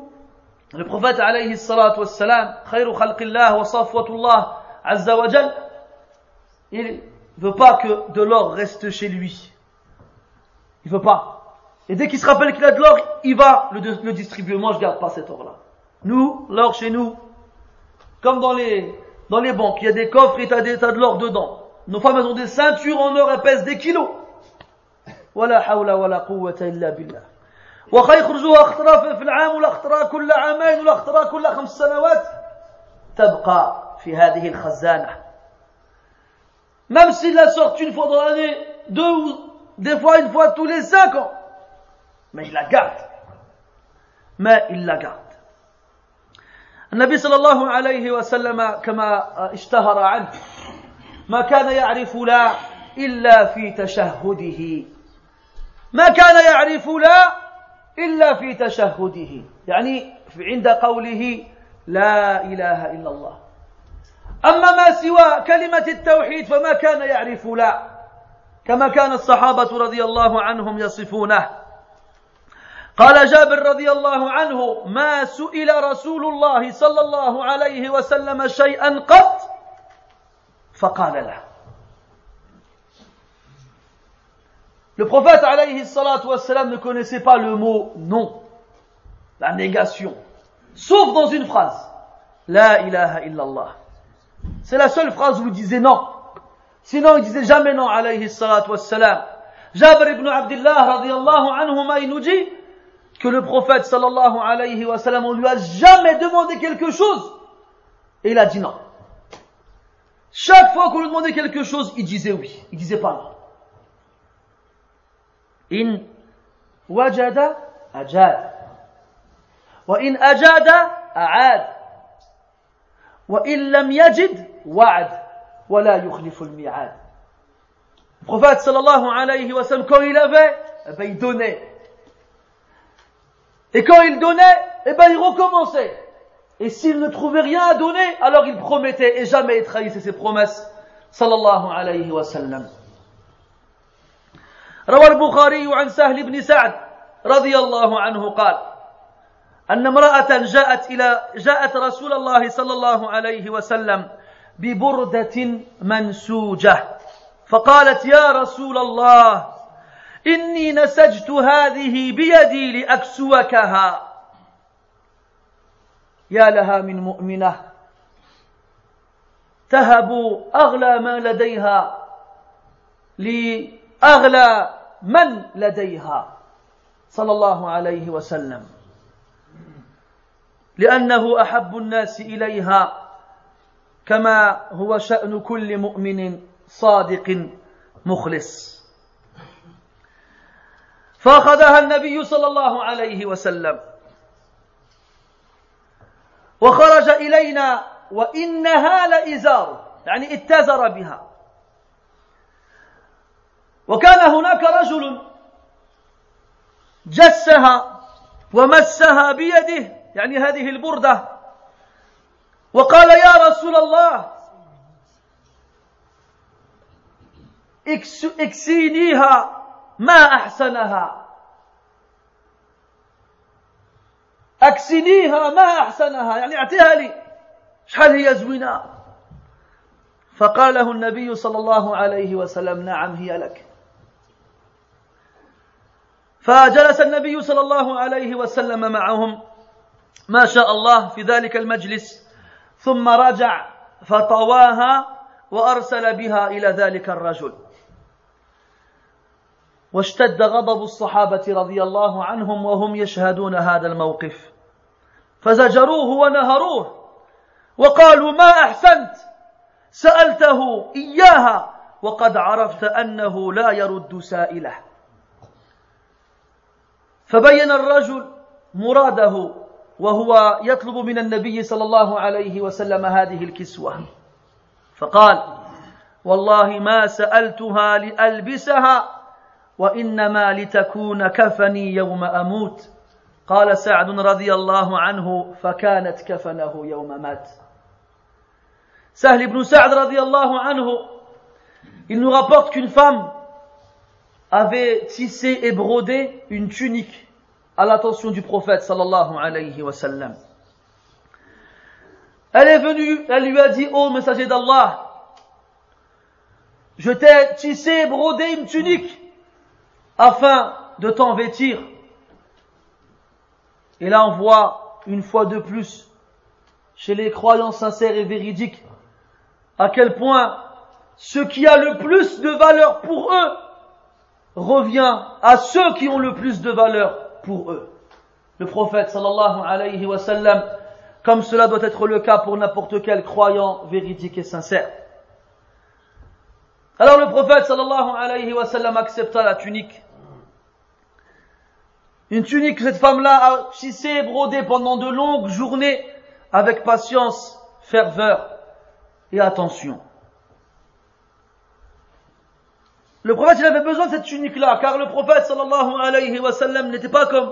Le prophète alayhi salatu wassalam, khayru khalqillah wa safwatullah azza il veut pas que de l'or reste chez lui. Il veut pas. Et dès qu'il se rappelle qu'il a de l'or, il va le, distribuer. Moi, je garde pas cet or-là. Nous, l'or chez nous, comme dans les, dans les banques, il y a des coffres et t'as de l'or dedans. Nos femmes, elles ont des ceintures en or, elles pèsent des kilos. Wala hawla wala quwwata illa billah. وخا يخرجوها اختراف في العام ولا اختراء كل عامين ولا اختراء كل خمس سنوات. تبقى في هذه الخزانة. Même s'il la sort une fois dans l'année deux ou des fois une fois tous les cinq ans. Mais il la garde. Mais il la garde. النبي صلى الله عليه وسلم كما اشتهر عنه ما كان يعرف لا إلا في تشهده. ما كان يعرف لا إلا في تشهده. يعني عند قوله لا إله إلا الله. أما ما سوى كلمة التوحيد فما كان يعرف لا. كما كان الصحابة رضي الله عنهم يصفونه. قال جابر رضي الله عنه ما سئل رسول الله صلى الله عليه وسلم شيئا قط فقال له Le prophète alayhi wassalam ne connaissait pas le mot non, la négation, sauf dans une phrase. La ilaha illallah. C'est la seule phrase où il disait non. Sinon, il disait jamais non, alayhi wassalam. Jabir ibn Abdullah, radiallahu anhuma, il nous dit que le prophète, sallallahu alayhi wa on lui a jamais demandé quelque chose. Et il a dit non. Chaque fois qu'on lui demandait quelque chose, il disait oui. Il disait pas non. In ajada a'ad. Wa in lam yajid wa'ad. Wa la yukhlifu al-mi'ad. Le prophète sallallahu alayhi wa sallam, quand il avait, eh ben, il donnait. Et quand il donnait, eh ben, il recommençait. Et s'il ne trouvait rien à donner, alors il promettait et jamais il trahissait ses promesses. Sallallahu alayhi wa sallam. روى البخاري عن سهل بن سعد رضي الله عنه قال أن امرأة جاءت إلى جاءت رسول الله صلى الله عليه وسلم ببردة منسوجة فقالت يا رسول الله إني نسجت هذه بيدي لأكسوكها. يا لها من مؤمنة تهب أغلى ما لديها لأغلى من لديها. صلى الله عليه وسلم. لأنه أحب الناس إليها كما هو شأن كل مؤمن صادق مخلص. فأخذها النبي صلى الله عليه وسلم. وخرج إلينا وإنها لإزار يعني اتزر بها. وكان هناك رجل جسها ومسها بيده يعني هذه البردة وقال يا رسول الله اكسينيها ما أحسنها. أكسنيها ما أحسنها يعني أعطيها لي. شحال هي زوينة؟ فقال له النبي صلى الله عليه وسلم نعم هي لك. فجلس النبي صلى الله عليه وسلم معهم. ما شاء الله في ذلك المجلس. ثم رجع فطواها وأرسل بها إلى ذلك الرجل. واشتد غضب الصحابة رضي الله عنهم وهم يشهدون هذا الموقف. فزجروه ونهروه وقالوا ما أحسنت؟ سألته إياها وقد عرفت أنه لا يرد سائله. فبين الرجل مراده وهو يطلب من النبي صلى الله عليه وسلم هذه الكسوة. فقال والله ما سألتها لألبسها وإنما لتكون كفني يوم أموت. قال سعد رضي الله عنه فكانت كفنه يوم مات. سهل بن سعد رضي الله عنه il nous rapporte qu'une femme avait tissé et brodé une tunique à l'attention du prophète sallallahu alayhi wa. Elle est venue, elle lui a dit, ô oh, messager d'Allah, je t'ai tissé et brodé une tunique afin de t'en vêtir. Et là on voit une fois de plus chez les croyants sincères et véridiques à quel point ce qui a le plus de valeur pour eux revient à ceux qui ont le plus de valeur pour eux. Le prophète sallallahu alayhi wa comme cela doit être le cas pour n'importe quel croyant véridique et sincère. Alors le prophète sallallahu alayhi wa accepta la tunique. Une tunique que cette femme-là a tissée et brodée pendant de longues journées avec patience, ferveur et attention. Le prophète, il avait besoin de cette tunique-là, car le prophète, sallallahu alayhi wa sallam, n'était pas comme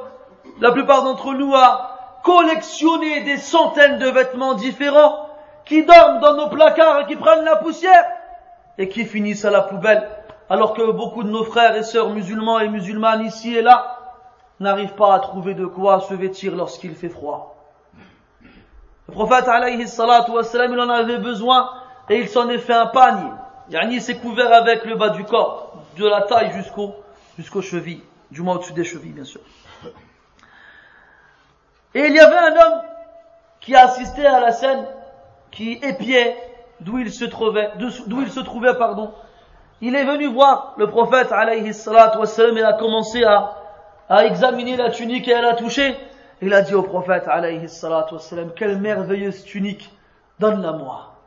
la plupart d'entre nous à collectionner des centaines de vêtements différents qui dorment dans nos placards et qui prennent la poussière et qui finissent à la poubelle, alors que beaucoup de nos frères et sœurs musulmans et musulmanes ici et là n'arrivent pas à trouver de quoi se vêtir lorsqu'il fait froid. Le prophète, alayhi salatu wa sallam, il en avait besoin et il s'en est fait un panier. Yani c'est couvert avec le bas du corps, de la taille jusqu'au jusqu'aux chevilles, du moins au-dessus des chevilles bien sûr. Et il y avait un homme qui qui a assisté à la scène qui épiait d'où il se trouvait, d'où il se trouvait, pardon. Il est venu voir le prophète, alayhi salatu wassalam, et a commencé à, à examiner la tunique et à la toucher. Il a dit au prophète, alayhi salatu wassalam, quelle merveilleuse tunique, donne-la moi.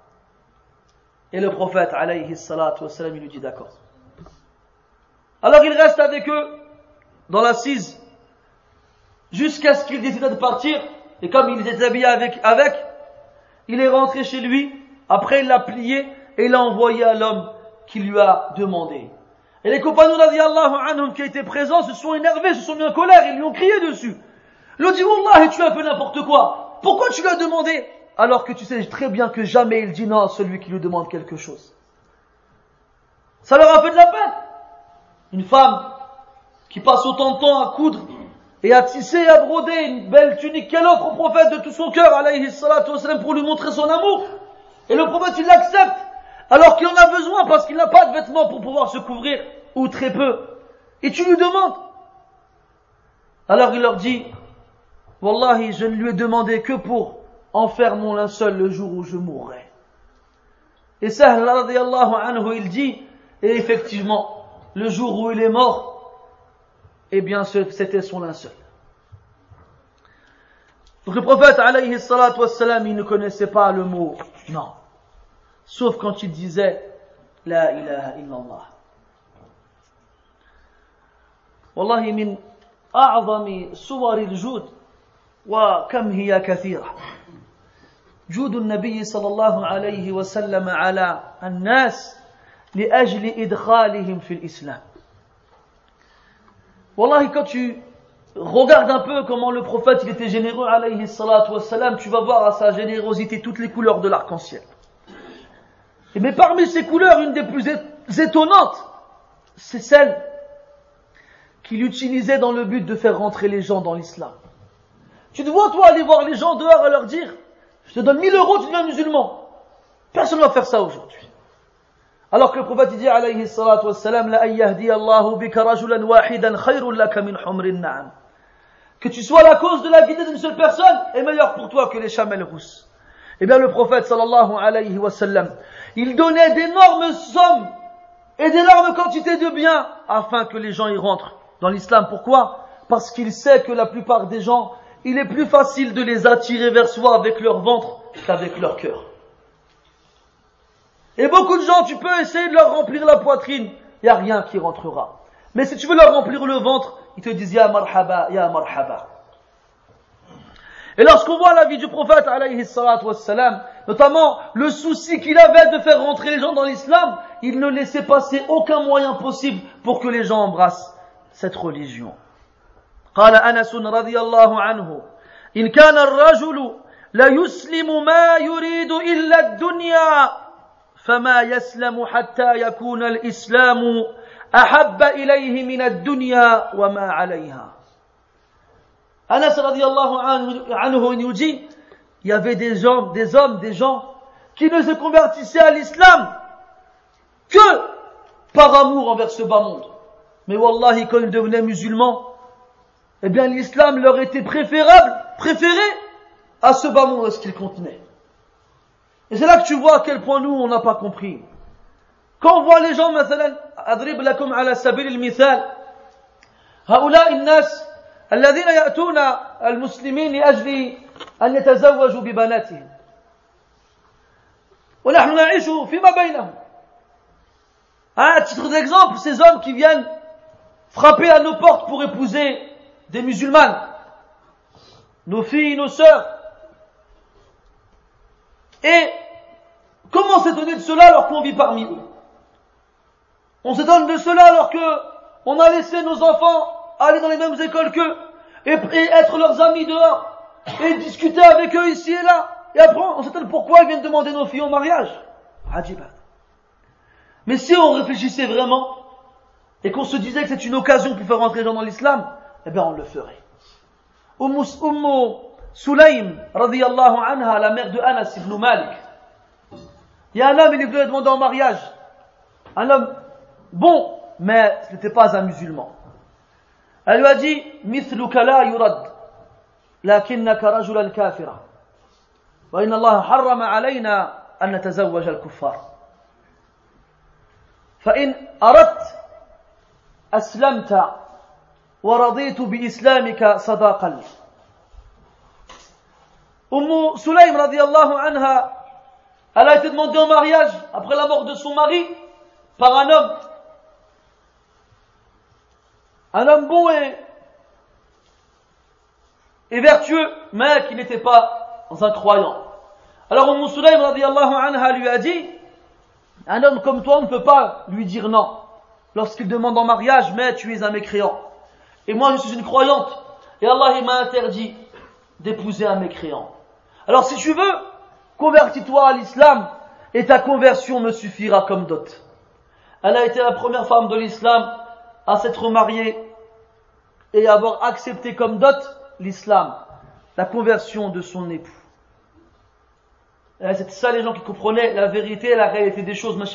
Et le prophète, alayhi salatu wassalam, il lui dit d'accord. Alors il reste avec eux, dans l'assise, jusqu'à ce qu'il décide de partir, et comme il était habillé avec, il est rentré chez lui, après il l'a plié, et l'a envoyé à l'homme qui lui a demandé. Et les compagnons anhum qui étaient présents se sont énervés, se sont mis en colère, ils lui ont crié dessus. Ils ont dit, Wallah, tu as fait n'importe quoi. Pourquoi tu lui as demandé Alors que tu sais très bien que jamais il dit non à celui qui lui demande quelque chose. Ça leur a fait de la peine. Une femme qui passe autant de temps à coudre et à tisser et à broder une belle tunique qu'elle offre au prophète de tout son cœur, alayhi salatu pour lui montrer son amour. Et le prophète, il l'accepte alors qu'il en a besoin parce qu'il n'a pas de vêtements pour pouvoir se couvrir, ou très peu. Et tu lui demandes. Alors il leur dit, Wallahi, je ne lui ai demandé que pour en faire mon linceul le jour où je mourrai. Et Sahl radiallahu anhu, il dit, et effectivement, le jour où il est mort, eh bien c'était son linceul. Donc le prophète alayhi salatu wassalam, il ne connaissait pas le mot non sauf quand il disait La ilaha illallah. والله من أعظم صور الجود وكم هي كثيرة جود النبي صلى الله عليه وسلم على الناس لأجل إدخالهم في الإسلام والله quand tu regardes un peu comment le prophète il était généreux alayhi salatu wassalam tu vas voir à sa générosité toutes les couleurs de l'arc-en-ciel mais parmi ces couleurs, une des plus étonnantes, c'est celle qu'il utilisait dans le but de faire rentrer les gens dans l'islam. Tu te vois, toi, aller voir les gens dehors et leur dire, je te donne 1000 euros, tu deviens musulman. Personne ne va faire ça aujourd'hui. Alors que le prophète dit, alayhi salatu wassalam, la ayyahdi Allahu bika rajulan wahidan khayrun laka min. Que tu sois la cause de la vie d'une seule personne est meilleur pour toi que les chamelles rousses. Eh bien, le prophète sallallahu alayhi wa sallam, il donnait d'énormes sommes et d'énormes quantités de biens afin que les gens y rentrent dans l'islam. Pourquoi? Parce qu'il sait que la plupart des gens, il est plus facile de les attirer vers soi avec leur ventre qu'avec leur cœur. Et beaucoup de gens, tu peux essayer de leur remplir la poitrine, il n'y a rien qui rentrera. Mais si tu veux leur remplir le ventre, ils te disent Ya marhaba, Ya marhaba. Et lorsqu'on voit la vie du prophète, alayhi wassalam, notamment le souci qu'il avait de faire rentrer les gens dans l'islam, il ne laissait passer aucun moyen possible pour que les gens embrassent cette religion. قال أنس رضي الله عنه إن كان الرجل لا يسلم ما يريد إلا الدنيا فما يسلم حتى يكون الإسلام أحب إليه من الدنيا وما عليها Anas anhu nous dit, il y avait des hommes, des hommes, des gens qui ne se convertissaient à l'islam que par amour envers ce bas monde. Mais wallahi, quand ils devenaient musulmans, eh bien l'islam leur était préférable, préféré à ce bas monde, à ce qu'il contenait. Et c'est là que tu vois à quel point nous, on n'a pas compris. Quand on voit les gens, مثلا, أضرب لكم على سبيل المثال, هؤلاء الناس الذين يأتون المسلمين لأجل أن يتزوجوا ببناتهم ونحن نعيش فيما بينهم À titre d'exemple, ces hommes qui viennent frapper à nos portes pour épouser des musulmanes, nos filles, nos sœurs. Et comment s'étonner de cela alors qu'on vit parmi eux? On s'étonne de cela alors que on a laissé nos enfants aller dans les mêmes écoles qu'eux, et, être leurs amis dehors, et discuter avec eux ici et là. Et après, on s'étonne pourquoi ils viennent demander nos filles en mariage. Mais si on réfléchissait vraiment, et qu'on se disait que c'est une occasion pour faire rentrer les gens dans l'islam, eh bien on le ferait. Ummu Sulaim, radiyallahu anha, la mère de Anas ibn Malik. Il y a un homme, il voulait demander en mariage. Un homme bon, mais ce n'était pas un musulman. Elle lui a dit, مثلك لا يرد لكنك رجلا كافرا. وإن الله حرم علينا أن نتزوج الكفار فإن أردت أسلمت ورضيت بإسلامك صداقا لي أم سليم رضي الله عنها elle a été demandée en mariage après la mort de son mari par un homme un homme bon et, et vertueux mais qui n'était pas un croyant alors Umm Sulaym radiallahu anha lui a dit un homme comme toi on ne peut pas lui dire non lorsqu'il demande en mariage mais tu es un mécréant et moi je suis une croyante. Et Allah il m'a interdit d'épouser un mécréant. Alors si tu veux convertis-toi à l'islam et ta conversion me suffira comme dot elle a été la première femme de l'islam à s'être mariée et avoir accepté comme dot l'islam la conversion de son époux. C'est ça les gens qui comprenaient la vérité et la réalité des choses ما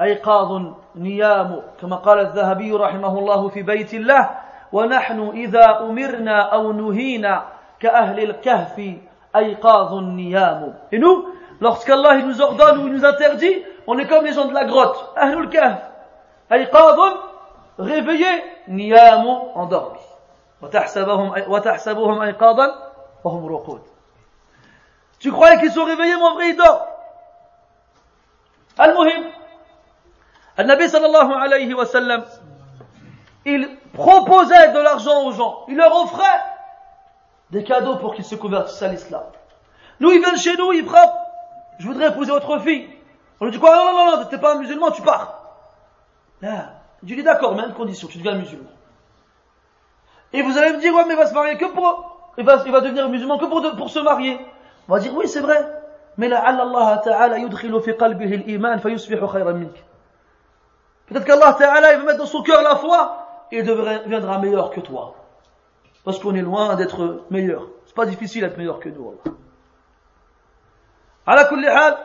أيقاظ نيام كما قال الذهبي رحمه الله في بيت الله ونحن إذا أمرنا أو نهينا كأهل الكهف أيقاظ نيام Et nous, lorsqu'Allah nous ordonne ou il nous interdit, on est comme les gens de la grotte. أهل الكهف أيقاظ réveillés نيام endormis وتحسبهم وتحسبهم أيقاظا وهم رقود Tu croyais qu'ils sont réveillés, mon vrai, ils dorment. Al-Muhim. Nabi sallallahu alayhi wa sallam, il proposait de l'argent aux gens, il leur offrait des cadeaux pour qu'ils se convertissent à l'islam. Nous, ils viennent chez nous, ils frappent, je voudrais épouser votre fille. On lui dit quoi, non, non, non, non t'es pas un musulman, tu pars. Là, je lui dis d'accord, mais à une condition, tu deviens musulman. Et vous allez me dire, ouais, mais il va se marier que pour, il va, il va devenir musulman que pour, pour se marier. On va dire, oui, c'est vrai. Mais là, Allah ta'ala yudkhilu fi qalbihi l'iman fayusbihu khayran. Peut-être qu'Allah Ta'ala il va mettre dans son cœur la foi et il deviendra meilleur que toi. Parce qu'on est loin d'être meilleur. C'est pas difficile d'être meilleur que nous. Allah. على كل حال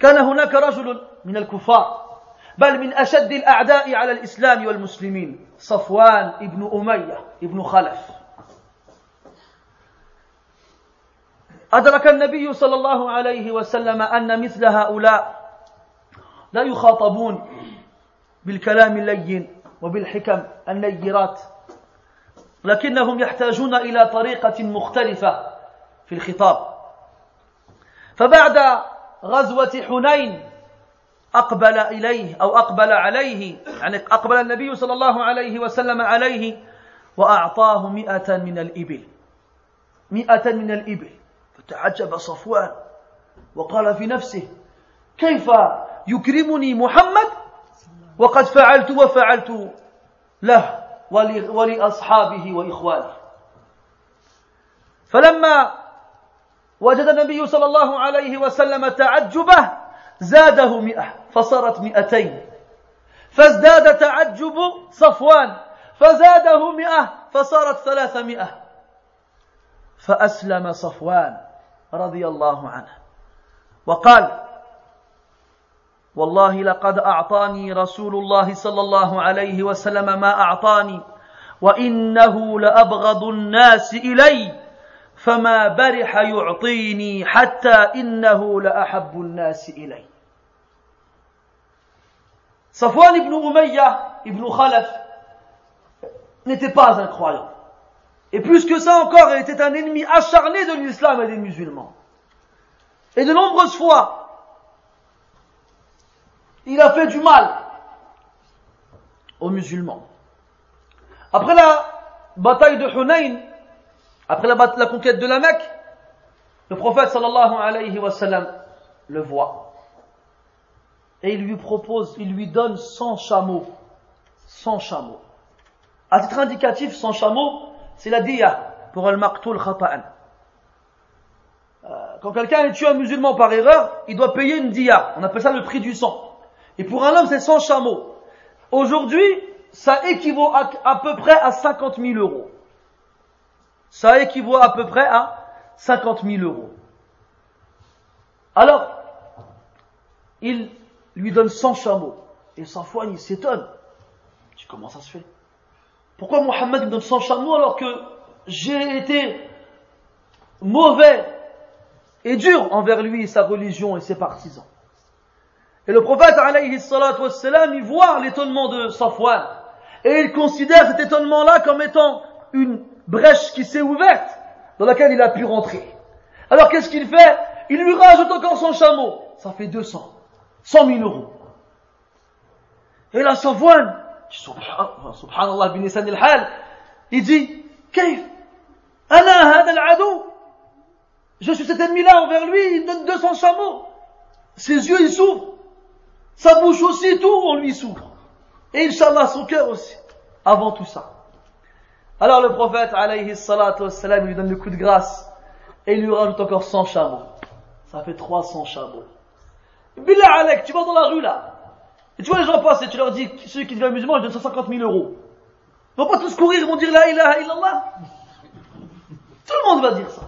كان هناك رجل من الكفار بل من أشد الأعداء على الإسلام والمسلمين صفوان ابن أمية ابن خلف أدرك النبي صلى الله عليه وسلم أن مثل هؤلاء لا يخاطبون بالكلام اللين وبالحكم النيرات لكنهم يحتاجون إلى طريقة مختلفة في الخطاب. فبعد غزوة حنين أقبل إليه أو أقبل عليه يعني أقبل النبي صلى الله عليه وسلم عليه وأعطاه مئة من الإبل. مئة من الإبل. فتعجب صفوان وقال في نفسه كيف يكرمني محمد وقد فعلت وفعلت له ولأصحابه وإخوانه. فلما وجد النبي صلى الله عليه وسلم تعجبه زاده مئة فصارت مئتين. فازداد تعجب صفوان فزاده مئة فصارت ثلاثمائة فأسلم صفوان رضي الله عنه. وقال والله لقد أعطاني رسول الله صلى الله عليه وسلم ما أعطاني وإنه لأبغض الناس إلي فما برح يعطيني حتى إنه لأحب الناس إلي. صفوان بن أمية بن خلف n'était pas un croyant et plus que ça encore il était un ennemi acharné de l'islam et des musulmans. Et de nombreuses fois il a fait du mal aux musulmans. Après la bataille de Hunayn, après la, conquête de la Mecque, le prophète sallallahu le voit. Et il lui propose, il lui donne 100 chameaux. 100 chameaux. À titre indicatif, 100 chameaux, c'est la diya pour al-maqtul khata'an. Euh, quand quelqu'un tué un musulman par erreur, il doit payer une diya. On appelle ça le prix du sang. Et pour un homme, c'est 100 chameaux. Aujourd'hui, ça équivaut à, peu près à 50 000 euros. Ça équivaut à peu près à 50 000 euros. Alors, il lui donne 100 chameaux. Et sans foi, il s'étonne. Comment ça se fait? Pourquoi Mohammed me donne 100 chameaux alors que j'ai été mauvais et dur envers lui, sa religion et ses partisans? Et le prophète, alayhi wassalam, il voit l'étonnement de sa Safwan. Et il considère cet étonnement-là comme étant une brèche qui s'est ouverte, dans laquelle il a pu rentrer. Alors qu'est-ce qu'il fait? Il lui rajoute encore son chameau. Ça fait 200. 100 000 euros. Et là, Safwan, subhanallah bin al-Hal, il dit, Je suis cet ennemi-là envers lui, il donne 200 chameaux. Ses yeux, ils s'ouvrent. Sa bouche aussi, tout, on lui s'ouvre. Et Inch'Allah, son cœur aussi. Avant tout ça. Alors le prophète, alayhi salatu wassalam, lui donne le coup de grâce. Et il lui rajoute encore 100 chameaux. Ça fait 300 chameaux. Billah Alek, tu vas dans la rue là. Et tu vois les gens passer, tu leur dis, ceux qui deviennent musulmans, je donne 150 000 euros. Ils vont pas tous courir, ils vont dire la ilaha illallah. Tout le monde va dire ça.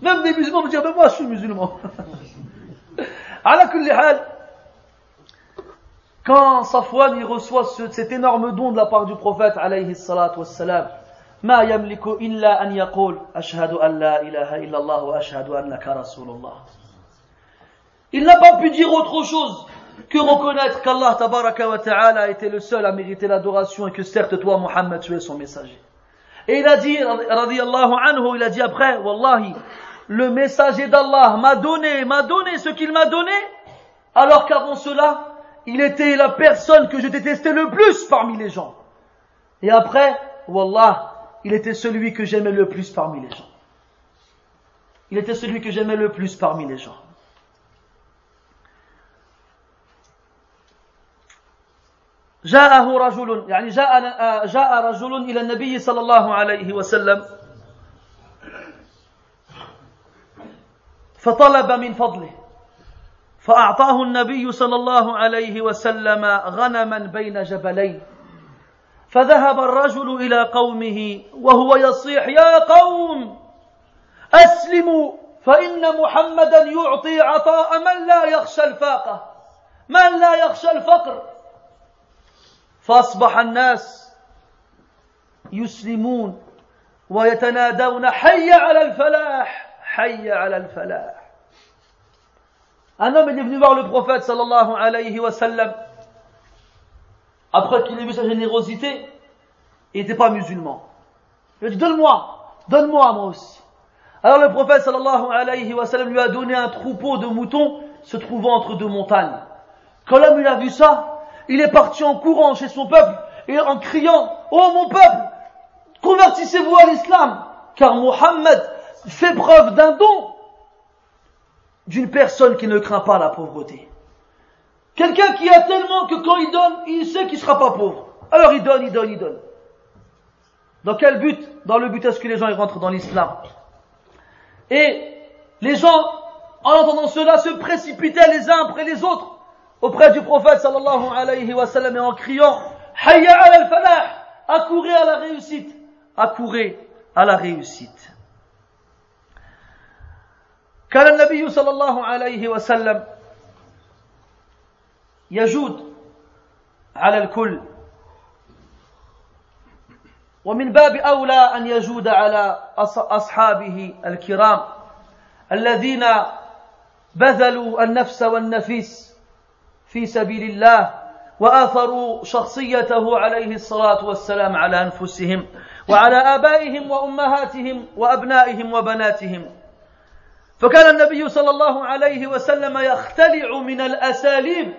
Même des musulmans vont dire, ben moi je suis musulman. (laughs) Quand Safwan il reçoit cet énorme don de la part du prophète alayhi salatu wassalam, ما يملك إلا أن يقول أشهد أن لا إله إلا الله وأشهد أنك رسول الله. Il n'a pas pu dire autre chose que reconnaître qu'Allah tabaraka wa ta'ala était le seul à mériter l'adoration et que certes toi Muhammad tu es son messager. Et il a dit, radiyallahu anhu, il a dit après, Wallahi, le messager d'Allah m'a donné, m'a donné ce qu'il m'a donné, alors qu'avant cela, il était la personne que je détestais le plus parmi les gens. Et après, Wallah, il était celui que j'aimais le plus parmi les gens. Il était celui que j'aimais le plus parmi les gens. جاءه رجل يعني جاء جاء رجل إلى النبي صلى الله عليه وسلم فطلب من فضله فأعطاه النبي صلى الله عليه وسلم غنما بين جبلين. فذهب الرجل إلى قومه وهو يصيح يا قوم أسلموا فإن محمدا يعطي عطاء من لا يخشى الفاقة من لا يخشى الفقر. فأصبح الناس يسلمون ويتنادون حي على الفلاح حي على الفلاح. Un homme est venu voir le prophète sallallahu alayhi wa sallam après qu'il ait vu sa générosité, il n'était pas musulman. Il a dit donne-moi, donne-moi moi aussi. Alors le prophète sallallahu alayhi wa sallam lui a donné un troupeau de moutons se trouvant entre deux montagnes. Quand l'homme a vu ça, il est parti en courant chez son peuple et en criant Oh mon peuple, convertissez-vous à l'islam, car Mohammed fait preuve d'un don d'une personne qui ne craint pas la pauvreté. Quelqu'un qui a tellement que quand il donne, il sait qu'il ne sera pas pauvre. Alors il donne, il donne, il donne. Dans quel but? Dans le but est-ce que les gens rentrent dans l'islam? Et les gens, en entendant cela, se précipitaient les uns après les autres auprès du prophète sallallahu alayhi wa en criant Hayya al-falah accourez à la réussite accourez à la réussite كان النبي صلى الله عليه وسلم يجود على الكل. ومن باب أولى أن يجود على أصحابه الكرام الذين بذلوا النفس والنفيس في سبيل الله وآثروا شخصيته عليه الصلاة والسلام على أنفسهم وعلى آبائهم وأمهاتهم وأبنائهم وبناتهم. فكان النبي صلى الله عليه وسلم يختلع من الاساليب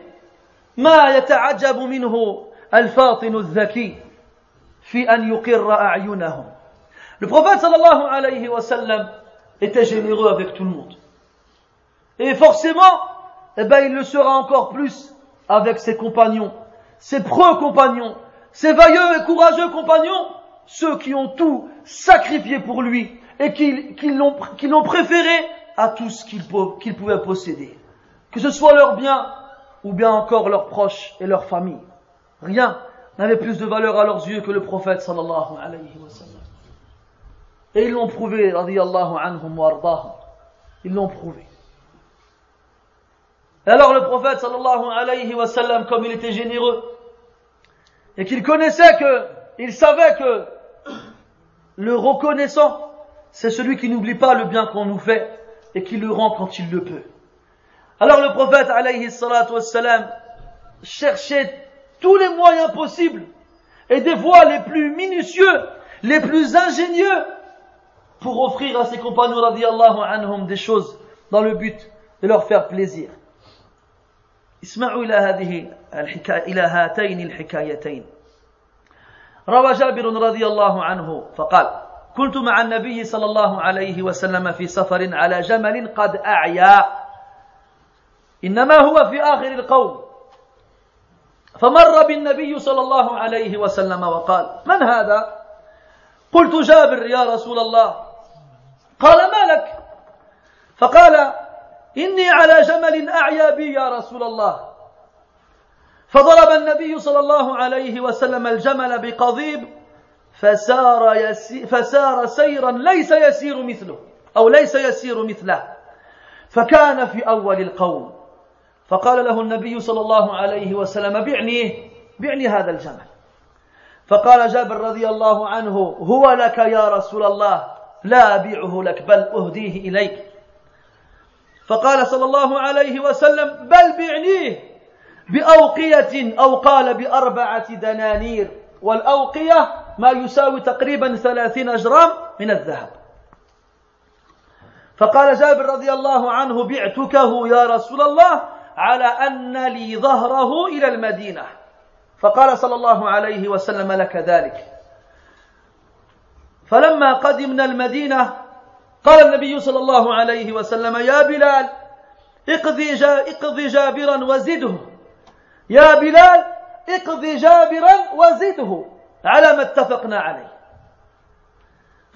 ما يتعجب منه الفاطن الذكي في ان يقر اعينهم Le prophète sallallahu alayhi wa sallam était généreux avec tout le monde. Et forcément, eh ben, il le sera encore plus avec ses compagnons, ses preux compagnons, ses vailleux et courageux compagnons, ceux qui ont tout sacrifié pour lui et qui, qui l'ont préféré à tout ce qu'ils qu pouvaient posséder. Que ce soit leurs biens ou bien encore leurs proches et leurs familles. Rien n'avait plus de valeur à leurs yeux que le prophète sallallahu alayhi wa sallam. Et ils l'ont prouvé, anhum wa. Ils l'ont prouvé. Et alors le prophète sallallahu alayhi wa sallam, comme il était généreux, et qu'il connaissait que, il savait que le reconnaissant c'est celui qui n'oublie pas le bien qu'on nous fait et qui le rend quand il le peut. Alors le prophète alayhi salatu wassalam cherchait tous les moyens possibles et des voies les plus minutieux, les plus ingénieux pour offrir à ses compagnons radiallahu anhum des choses dans le but de leur faire plaisir. اسمعوا إلى هذه الحكاية إلى هاتين الحكايتين روى جابر رضي الله عنه فقال كنت مع النبي صلى الله عليه وسلم في سفر على جمل قد أعيا. إنما هو في آخر القوم. فمر بالنبي صلى الله عليه وسلم وقال من هذا؟ قلت جابر يا رسول الله. قال ما لك؟ فقال إني على جمل أعيا بي يا رسول الله. فضرب النبي صلى الله عليه وسلم الجمل بقضيب فسار, يسي فسار سيرا ليس يسير مثله أو ليس يسير مثله. فكان في أول القوم. فقال له النبي صلى الله عليه وسلم بعني بعني هذا الجمل. فقال جابر رضي الله عنه هو لك يا رسول الله لا أبيعه لك بل أهديه إليك. فقال صلى الله عليه وسلم بل بعنيه بأوقية أو قال بأربعة دنانير والأوقية ما يساوي تقريبا ثلاثين جرام من الذهب. فقال جابر رضي الله عنه بعتكه يا رسول الله على أن لي ظهره إلى المدينة. فقال صلى الله عليه وسلم لك ذلك. فلما قدمنا المدينة قال النبي صلى الله عليه وسلم يا بلال اقضي, جا اقضي جابرا وزده. يا بلال اقضي جابرا وزده. على ما اتفقنا عليه.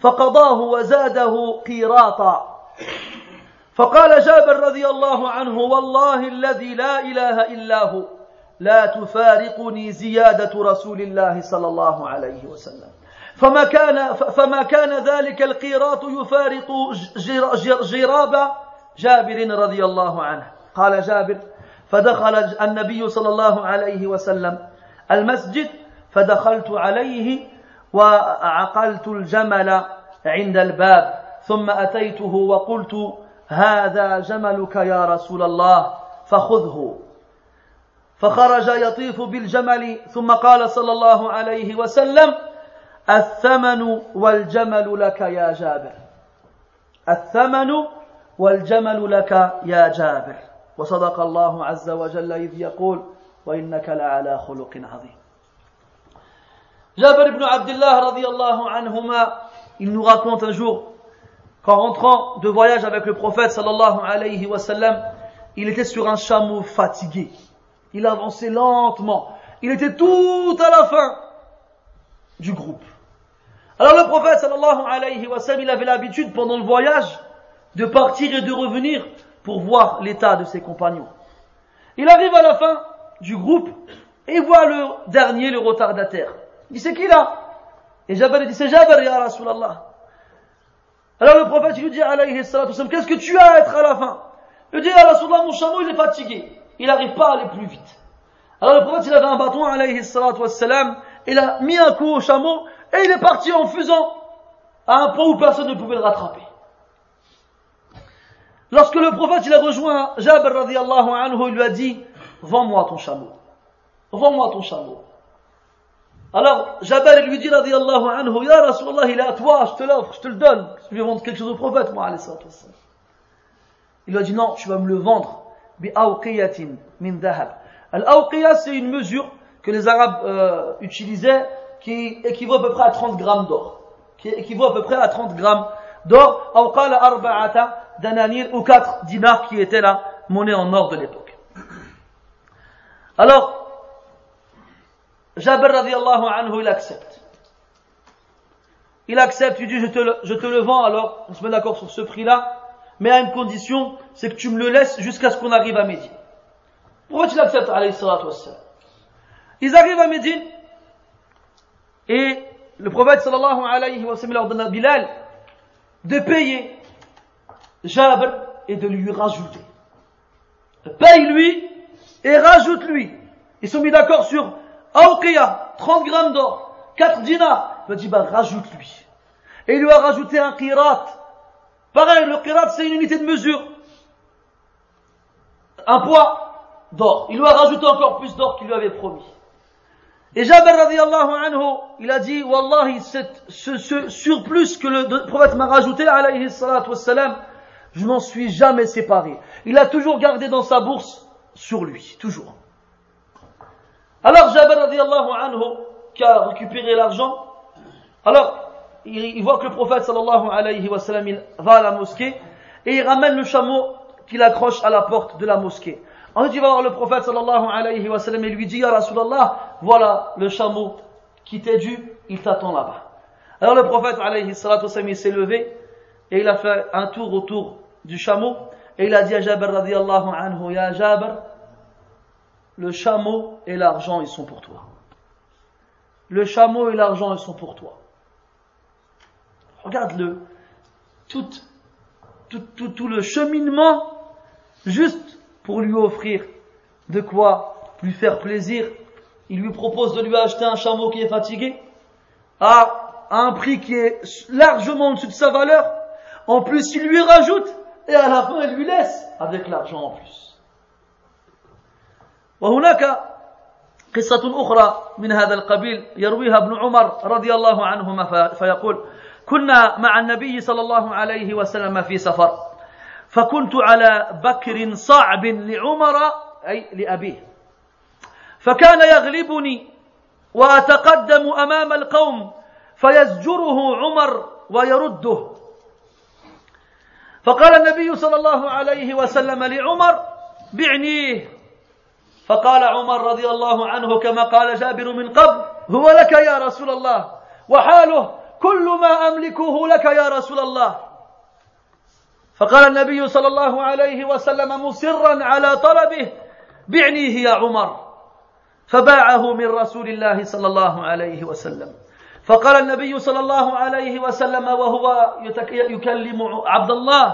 فقضاه وزاده قيراطا. فقال جابر رضي الله عنه والله الذي لا إله إلا هو لا تفارقني زيادة رسول الله صلى الله عليه وسلم. فما كان فما كان ذلك القيراط يفارق جراب جابر رضي الله عنه. قال جابر فدخل النبي صلى الله عليه وسلم المسجد فدخلت عليه وعقلت الجمل عند الباب ثم أتيته وقلت هذا جملك يا رسول الله فخذه. فخرج يطيف بالجمل ثم قال صلى الله عليه وسلم الثمن والجمل لك يا جابر. الثمن والجمل لك يا جابر. وصدق الله عز وجل إذ يقول وإنك لعلى خلق عظيم. Jabir ibn Abdullah radiallahu anhuma, il nous raconte un jour qu'en rentrant de voyage avec le prophète sallallahu alayhi wa sallam, il était sur un chameau fatigué. Il avançait lentement. Il était tout à la fin du groupe. Alors le prophète sallallahu alayhi wa sallam, il avait l'habitude pendant le voyage de partir et de revenir pour voir l'état de ses compagnons. Il arrive à la fin du groupe et voit le dernier, le retardataire. Il dit c'est qui là Et Jabal dit c'est Jabal ya Rasulallah. Alors le prophète lui dit alayhi qu'est-ce que tu as à être à la fin? Il dit ya Rasulallah mon chameau il est fatigué. Il n'arrive pas à aller plus vite. Alors le prophète il avait un bâton alayhi salatu il a mis un coup au chameau et il est parti en faisant à un point où personne ne pouvait le rattraper. Lorsque le prophète il a rejoint Jabir radiallahu anhu, il lui a dit Vends-moi ton chameau. Vends-moi ton chameau. Alors Jabir lui dit radiallahu anhu Ya Rasulallah, il est à toi, je te l'offre, je te le donne. Je vais vendre quelque chose au prophète, moi, Il lui a dit Non, tu vas me le vendre. Bi min dahab. al c'est une mesure que les Arabes euh, utilisaient qui équivaut à peu près à 30 grammes d'or. Qui équivaut à peu près à 30 grammes d'or. dananir ou 4 dinars qui étaient la monnaie en or de l'époque. Alors, Jabir radiallahu anhu, il accepte. Il accepte, il dit je te le, je te le vends alors, on se met d'accord sur ce prix-là, mais à une condition, c'est que tu me le laisses jusqu'à ce qu'on arrive à midi. Pourquoi tu l'acceptes, alayhi salatu wassalam? Ils arrivent à Médine, et le prophète sallallahu alayhi wa sallam ordonne à Bilal de payer Jabr et de lui rajouter. Paye-lui et rajoute-lui. Ils sont mis d'accord sur Aouqiya, 30 grammes d'or, 4 dinars. Il va dire, bah, rajoute-lui. Et il lui a rajouté un qirat. Pareil, le qirat, c'est une unité de mesure. Un poids d'or. Il lui a rajouté encore plus d'or qu'il lui avait promis. Et Jabir radiallahu anhu, il a dit, Wallahi, ce, ce surplus que le prophète m'a rajouté, alayhi salatu wassalam, je n'en suis jamais séparé. Il a toujours gardé dans sa bourse sur lui, toujours. Alors Jabir radiallahu anhu, qui a récupéré l'argent, alors il, voit que le prophète sallallahu alayhi wa sallam il va à la mosquée et il ramène le chameau qu'il accroche à la porte de la mosquée. Ensuite il va voir le prophète sallallahu alayhi wa sallam et lui dit Ya Rasulallah, voilà le chameau qui t'est dû, il t'attend là-bas. Alors le prophète alayhi salatu il s'est levé et il a fait un tour autour du chameau et il a dit à Jabir radiallahu anhu Ya Jabir, le chameau et l'argent ils sont pour toi. Le chameau et l'argent ils sont pour toi. Regarde-le. Tout, tout, tout, le cheminement juste pour lui offrir de quoi lui faire plaisir. Il lui propose de lui acheter un chameau qui est fatigué à un prix qui est largement au-dessus de sa valeur. En plus, il lui rajoute et à la fin, il lui laisse avec l'argent en plus. وهناك قصة أخرى من هذا القبيل يرويها ابن عمر رضي الله عنهما فيقول كنا مع النبي صلى الله عليه وسلم في سفر فكنت على بكر صعب لعمر أي لأبيه فكان يغلبني وأتقدم أمام القوم فيزجره عمر ويرده. فقال النبي صلى الله عليه وسلم لعمر بعنيه. فقال عمر رضي الله عنه كما قال جابر من قبل هو لك يا رسول الله وحاله كل ما أملكه لك يا رسول الله. فقال النبي صلى الله عليه وسلم مصرا على طلبه بعنيه يا عمر. فباعه من رسول الله صلى الله عليه وسلم. فقال النبي صلى الله عليه وسلم وهو يكلم عبد الله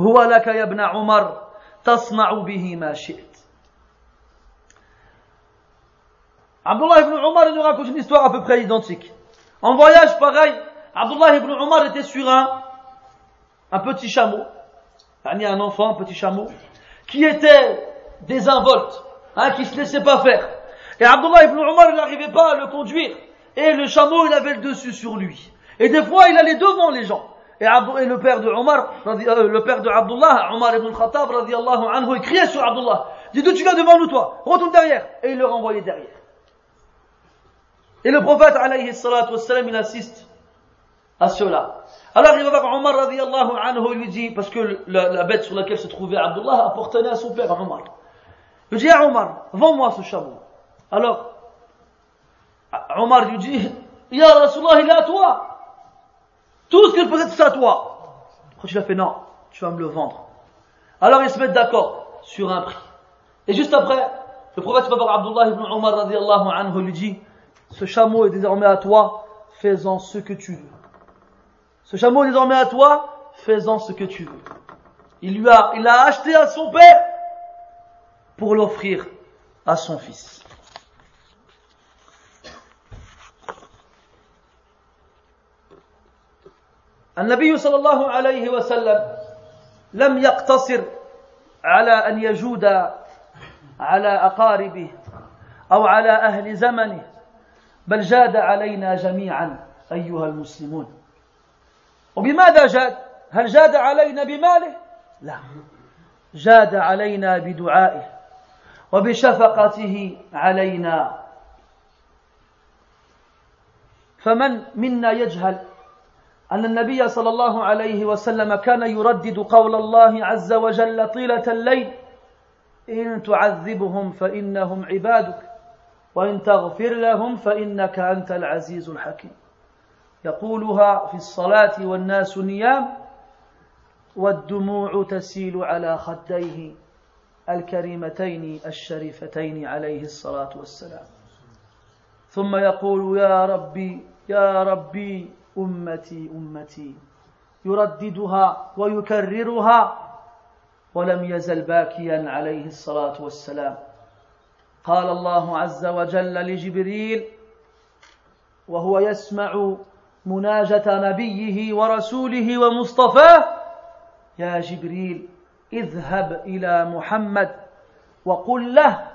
هو لك يا ابن عمر تصنع به ما شئت. Abdullah ibn Omar nous raconte une histoire à peu près identique. En voyage, pareil, Abdullah ibn Omar était sur un, un petit chameau, un enfant, un petit chameau, qui était désinvolte, hein, qui se laissait pas faire. Et Abdullah ibn Omar, n'arrivait pas à le conduire. Et le chameau, il avait le dessus sur lui. Et des fois, il allait devant les gens. Et, le père de Omar, euh, le père de Abdullah, Omar ibn Khattab, anhu, il criait sur Abdullah. Dis d'où tu viens devant nous, toi? Retourne derrière. Et il le renvoyait derrière. Et le prophète, alayhi salatu wassalam, il assiste à cela. Alors il va voir Omar radiallahu anhu, lui dit, parce que la, bête sur laquelle se trouvait Abdullah appartenait à son père, Omar. Il dit, ah Omar, vends-moi ce chameau. Alors, Omar lui dit, Ya Rasulallah, il est à toi. Tout ce qu'il possède, c'est à toi. Quand il a fait, non, tu vas me le vendre. Alors ils se mettent d'accord sur un prix. Et juste après, le prophète va voir Abdullah ibn Omar radiallahu anhu, lui dit, ce chameau est désormais à toi, fais-en ce que tu veux. Ce chameau est désormais à toi, fais-en ce que tu veux. Il lui a, il a acheté à son père pour l'offrir à son fils. النبي صلى الله عليه وسلم لم يقتصر على ان يجود على اقاربه او على اهل زمنه بل جاد علينا جميعا أيها المسلمون. وبماذا جاد؟ هل جاد علينا بماله؟ لا. جاد علينا بدعائه وبشفقته علينا. فمن منا يجهل أن النبي صلى الله عليه وسلم كان يردد قول الله عز وجل طيلة الليل؟ إن تعذبهم فإنهم عبادك. وإن تغفر لهم فإنك أنت العزيز الحكيم. يقولها في الصلاة والناس نيام والدموع تسيل على خديه الكريمتين الشريفتين عليه الصلاة والسلام. ثم يقول يا ربي يا ربي أمتي أمتي. يرددها ويكررها ولم يزل باكيا عليه الصلاة والسلام. قال الله عز وجل لجبريل وهو يسمع مناجة نبيه ورسوله ومصطفاه يا جبريل اذهب إلى محمد وقل له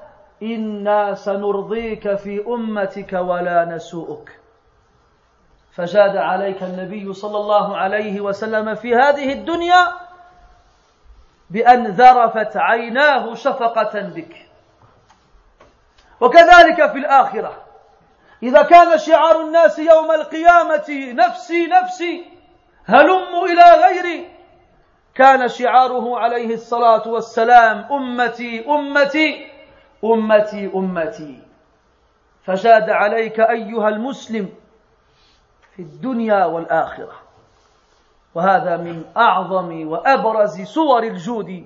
إنا سنرضيك في أمتك ولا نسوءك. فجاد عليك النبي صلى الله عليه وسلم في هذه الدنيا بأن ذرفت عيناه شفقة بك. وكذلك في الآخرة. إذا كان شعار الناس يوم القيامة نفسي نفسي هلم إلى غيري كان شعاره عليه الصلاة والسلام أمتي أمتي أمتي أمتي. فجاد عليك أيها المسلم في الدنيا والآخرة. وهذا من أعظم وأبرز صور الجود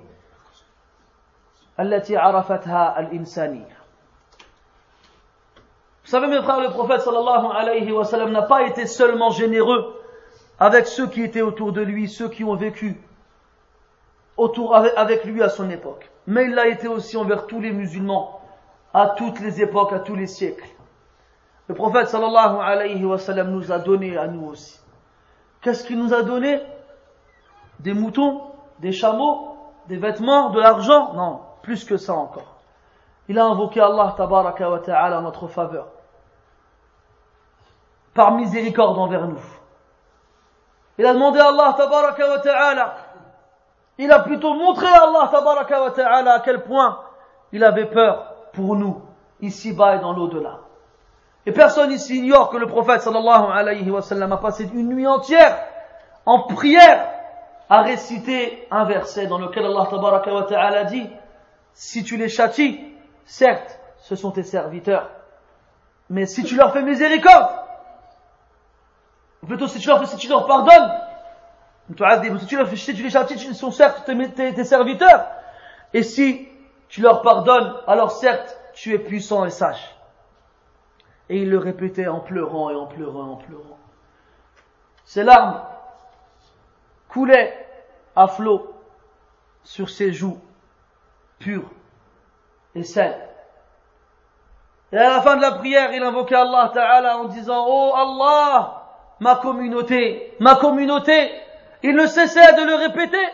التي عرفتها الإنسانية. Vous savez, mes frères, le prophète sallallahu alayhi wa sallam n'a pas été seulement généreux avec ceux qui étaient autour de lui, ceux qui ont vécu autour avec lui à son époque. Mais il l'a été aussi envers tous les musulmans, à toutes les époques, à tous les siècles. Le prophète sallallahu alayhi wa sallam nous a donné à nous aussi. Qu'est-ce qu'il nous a donné? Des moutons, des chameaux, des vêtements, de l'argent? Non, plus que ça encore. Il a invoqué Allah tabaraka wa ta'ala en notre faveur. Par miséricorde envers nous. Il a demandé à Allah tabaraka wa ta'ala. Il a plutôt montré à Allah tabaraka wa ta'ala à quel point il avait peur pour nous, ici-bas et dans l'au-delà. Et personne ici ignore que le prophète sallallahu alayhi wa sallam a passé une nuit entière en prière à réciter un verset dans lequel Allah tabaraka wa ta'ala dit si tu les châties, certes, ce sont tes serviteurs, mais si tu leur fais miséricorde, ou plutôt si tu leur, si tu leur pardonnes, si tu, leur, tu les châties, ils sont certes tes, tes serviteurs, et si tu leur pardonnes, alors certes, tu es puissant et sage. Et il le répétait en pleurant et en pleurant et en pleurant. Ses larmes coulaient à flot sur ses joues pures et saines. Et à la fin de la prière, il invoquait Allah Ta'ala en disant, Oh Allah, ma communauté, ma communauté, il ne cessait de le répéter.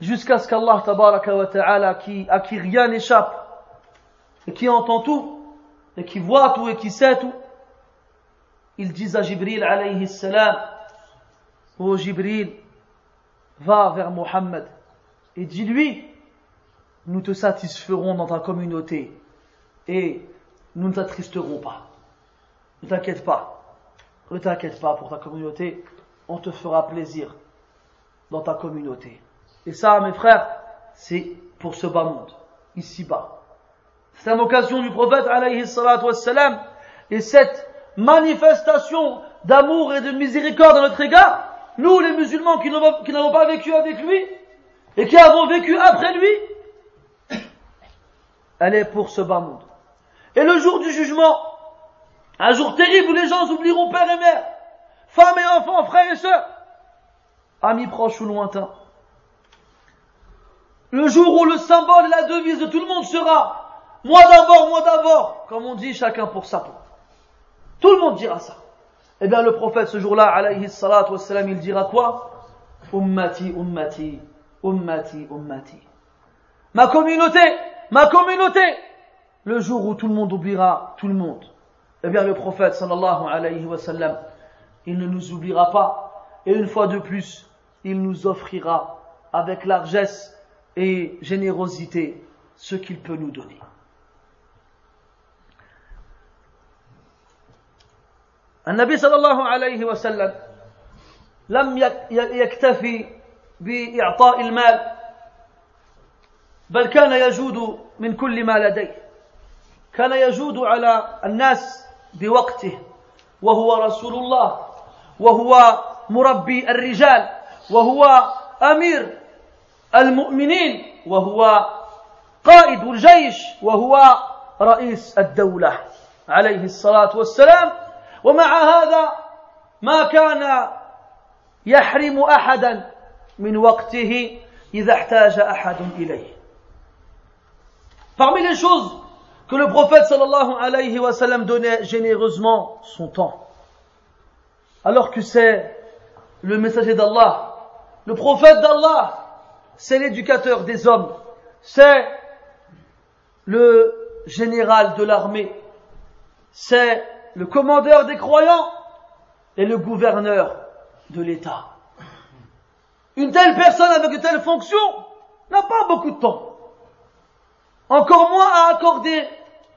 Jusqu'à ce qu'Allah Ta'ala, qui, à qui rien n'échappe et qui entend tout, et qui voit tout et qui sait tout, ils disent à Jibril alayhi salam, oh Jibril, va vers Mohammed et dis-lui, nous te satisferons dans ta communauté et nous ne t'attristerons pas. Ne t'inquiète pas, ne t'inquiète pas pour ta communauté, on te fera plaisir dans ta communauté. Et ça, mes frères, c'est pour ce bas monde, ici-bas. C'est une occasion du prophète alayhi wassalam. Et cette manifestation d'amour et de miséricorde à notre égard, nous les musulmans qui n'avons pas vécu avec lui et qui avons vécu après lui, elle est pour ce bas monde. Et le jour du jugement, un jour terrible où les gens oublieront père et mère, femmes et enfants, frères et sœurs, amis proches ou lointains. Le jour où le symbole et la devise de tout le monde sera moi d'abord, moi d'abord. Comme on dit, chacun pour sa peau. Tout le monde dira ça. Eh bien, le prophète, ce jour-là, alayhi salatu wassalam, il dira quoi? Ummati, ummati, ummati, ummati. Ma communauté, ma communauté. Le jour où tout le monde oubliera tout le monde. Eh bien, le prophète, sallallahu alayhi wa sallam, il ne nous oubliera pas. Et une fois de plus, il nous offrira avec largesse et générosité ce qu'il peut nous donner. النبي صلى الله عليه وسلم لم يكتفي بإعطاء المال بل كان يجود من كل ما لديه كان يجود على الناس بوقته وهو رسول الله وهو مربي الرجال وهو أمير المؤمنين وهو قائد الجيش وهو رئيس الدولة عليه الصلاة والسلام. ومع هذا ما كان يحرم أحدا من وقته إذا احتاج أحد إليه. Parmi les choses que le prophète sallallahu alayhi wa sallam donnait généreusement son temps. alors que c'est le messager d'Allah, le prophète d'Allah, c'est l'éducateur des hommes, c'est le général de l'armée, c'est le commandeur des croyants et le gouverneur de l'État. Une telle personne avec une telle fonction n'a pas beaucoup de temps. Encore moins à accorder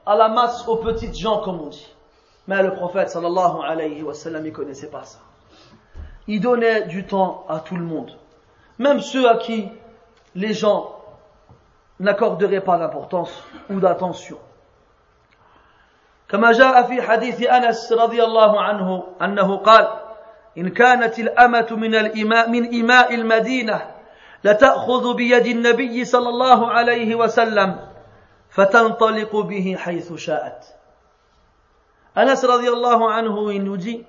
à la masse aux petites gens, comme on dit. Mais le prophète sallallahu alayhi wa sallam, il connaissait pas ça. Il donnait du temps à tout le monde. Même ceux à qui les gens n'accorderaient pas d'importance ou d'attention. كما جاء في حديث أنس رضي الله عنه أنه قال إن كانت الأمة من الإماء من إماء المدينة لتأخذ بيد النبي صلى الله عليه وسلم فتنطلق به حيث شاءت Anas radiallahu anhu, il nous dit,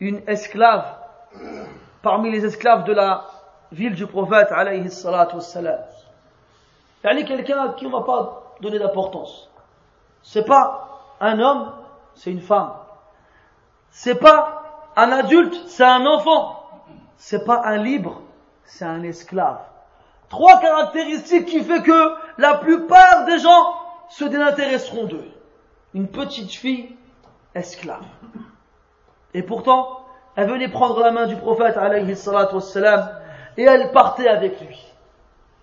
une esclave, parmi les esclaves de la ville du prophète, alayhi salatu wassalam. Il quelqu'un à qui on ne va pas donner d'importance. C'est pas un homme, c'est une femme. C'est pas un adulte, c'est un enfant. C'est pas un libre, c'est un esclave. Trois caractéristiques qui fait que la plupart des gens se désintéresseront d'eux. Une petite fille esclave. Et pourtant, elle venait prendre la main du prophète alayhi et elle partait avec lui.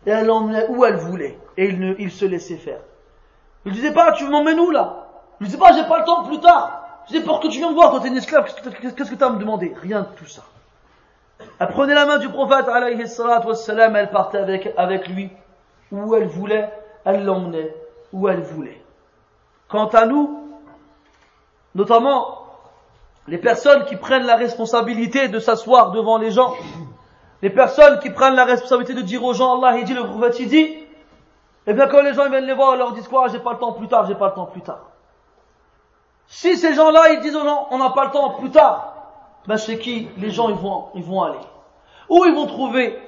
Et elle l'emmenait où elle voulait. Et il, ne, il se laissait faire. Il disait pas, tu m'emmènes où là? Il disait pas, j'ai pas le temps plus tard. Je disais, pour que tu viens me voir, toi t'es une esclave, qu'est-ce que tu as à me demander? Rien de tout ça. Elle prenait la main du prophète alayhi salatu elle partait avec, avec lui où elle voulait, elle l'emmenait où elle voulait. Quant à nous, notamment les personnes qui prennent la responsabilité de s'asseoir devant les gens, les personnes qui prennent la responsabilité de dire aux gens, Allah il dit, le prophète il dit, et eh bien quand les gens viennent les voir, ils leur disent quoi, j'ai pas le temps plus tard, j'ai pas le temps plus tard. Si ces gens-là, ils disent aux gens, on n'a pas le temps plus tard, ben chez qui? Les gens ils vont, ils vont aller Où ils vont trouver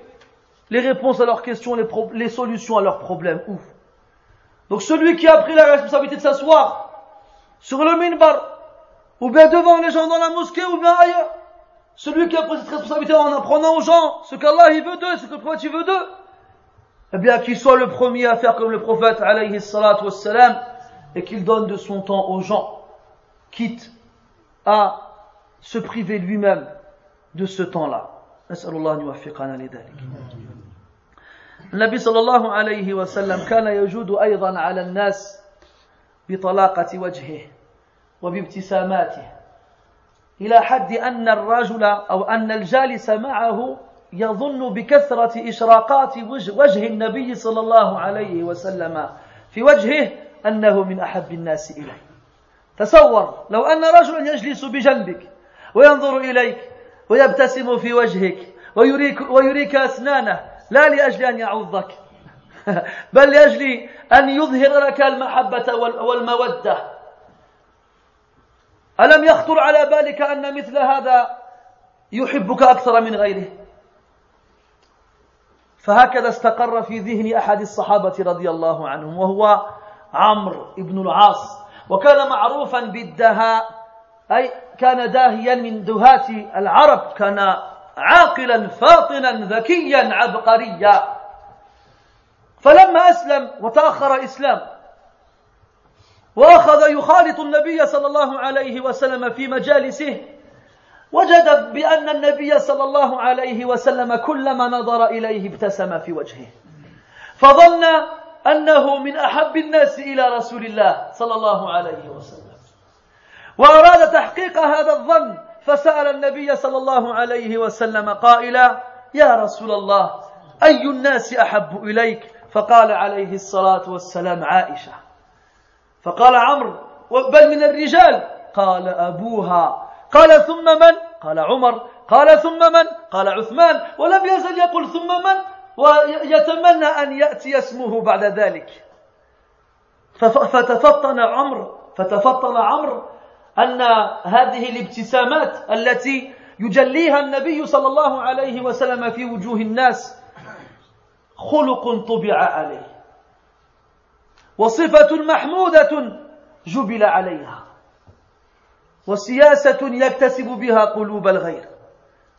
les réponses à leurs questions, les, les solutions à leurs problèmes Où Donc celui qui a pris la responsabilité de s'asseoir sur le minbar, ou bien devant les gens dans la mosquée, ou bien ailleurs. Celui qui a pris cette responsabilité en apprenant aux gens ce qu'Allah il veut d'eux, ce que le prophète il veut d'eux, eh bien qu'il soit le premier à faire comme le prophète alayhi salatu wassalam, et qu'il donne de son temps aux gens, quitte à se priver lui-même de ce temps-là. نسأل الله أن يوفقنا لذلك. النبي صلى الله عليه وسلم كان يجود أيضا على الناس بطلاقة وجهه وبابتساماته إلى حد أن الرجل أو أن الجالس معه يظن بكثرة إشراقات وجه النبي صلى الله عليه وسلم في وجهه أنه من أحب الناس إليه تصور لو أن رجلا يجلس بجنبك وينظر إليك ويبتسم في وجهك ويريك, ويريك أسنانه لا لأجل أن يعوضك (laughs) بل لأجل أن يظهر لك المحبة والمودة. ألم يخطر على بالك أن مثل هذا يحبك أكثر من غيره؟ فهكذا استقر في ذهن أحد الصحابة رضي الله عنهم وهو عمرو بن العاص. وكان معروفا بالدهاء أي كان داهيا من دهاة العرب كان عاقلا فاطنا ذكيا عبقريا. فلما أسلم وتأخر إسلام وأخذ يخالط النبي صلى الله عليه وسلم في مجالسه وجد بأن النبي صلى الله عليه وسلم كلما نظر إليه ابتسم في وجهه. فظن أنه من أحب الناس إلى رسول الله صلى الله عليه وسلم. وأراد تحقيق هذا الظن فسأل النبي صلى الله عليه وسلم قائلا يا رسول الله أي الناس أحب إليك؟ فقال عليه الصلاة والسلام عائشة. فقال عمرو بل من الرجال. قال أبوها. قال ثم من؟ قال عمر. قال ثم من؟ قال عثمان. ولم يزل يقول ثم من؟ ويتمنى أن يأتي اسمه بعد ذلك. فتفطن عمرو فتفطن عمرو أن هذه الابتسامات التي يجليها النبي صلى الله عليه وسلم في وجوه الناس خلق طبع عليه وصفة محمودة جبل عليها وسياسة يكتسب بها قلوب الغير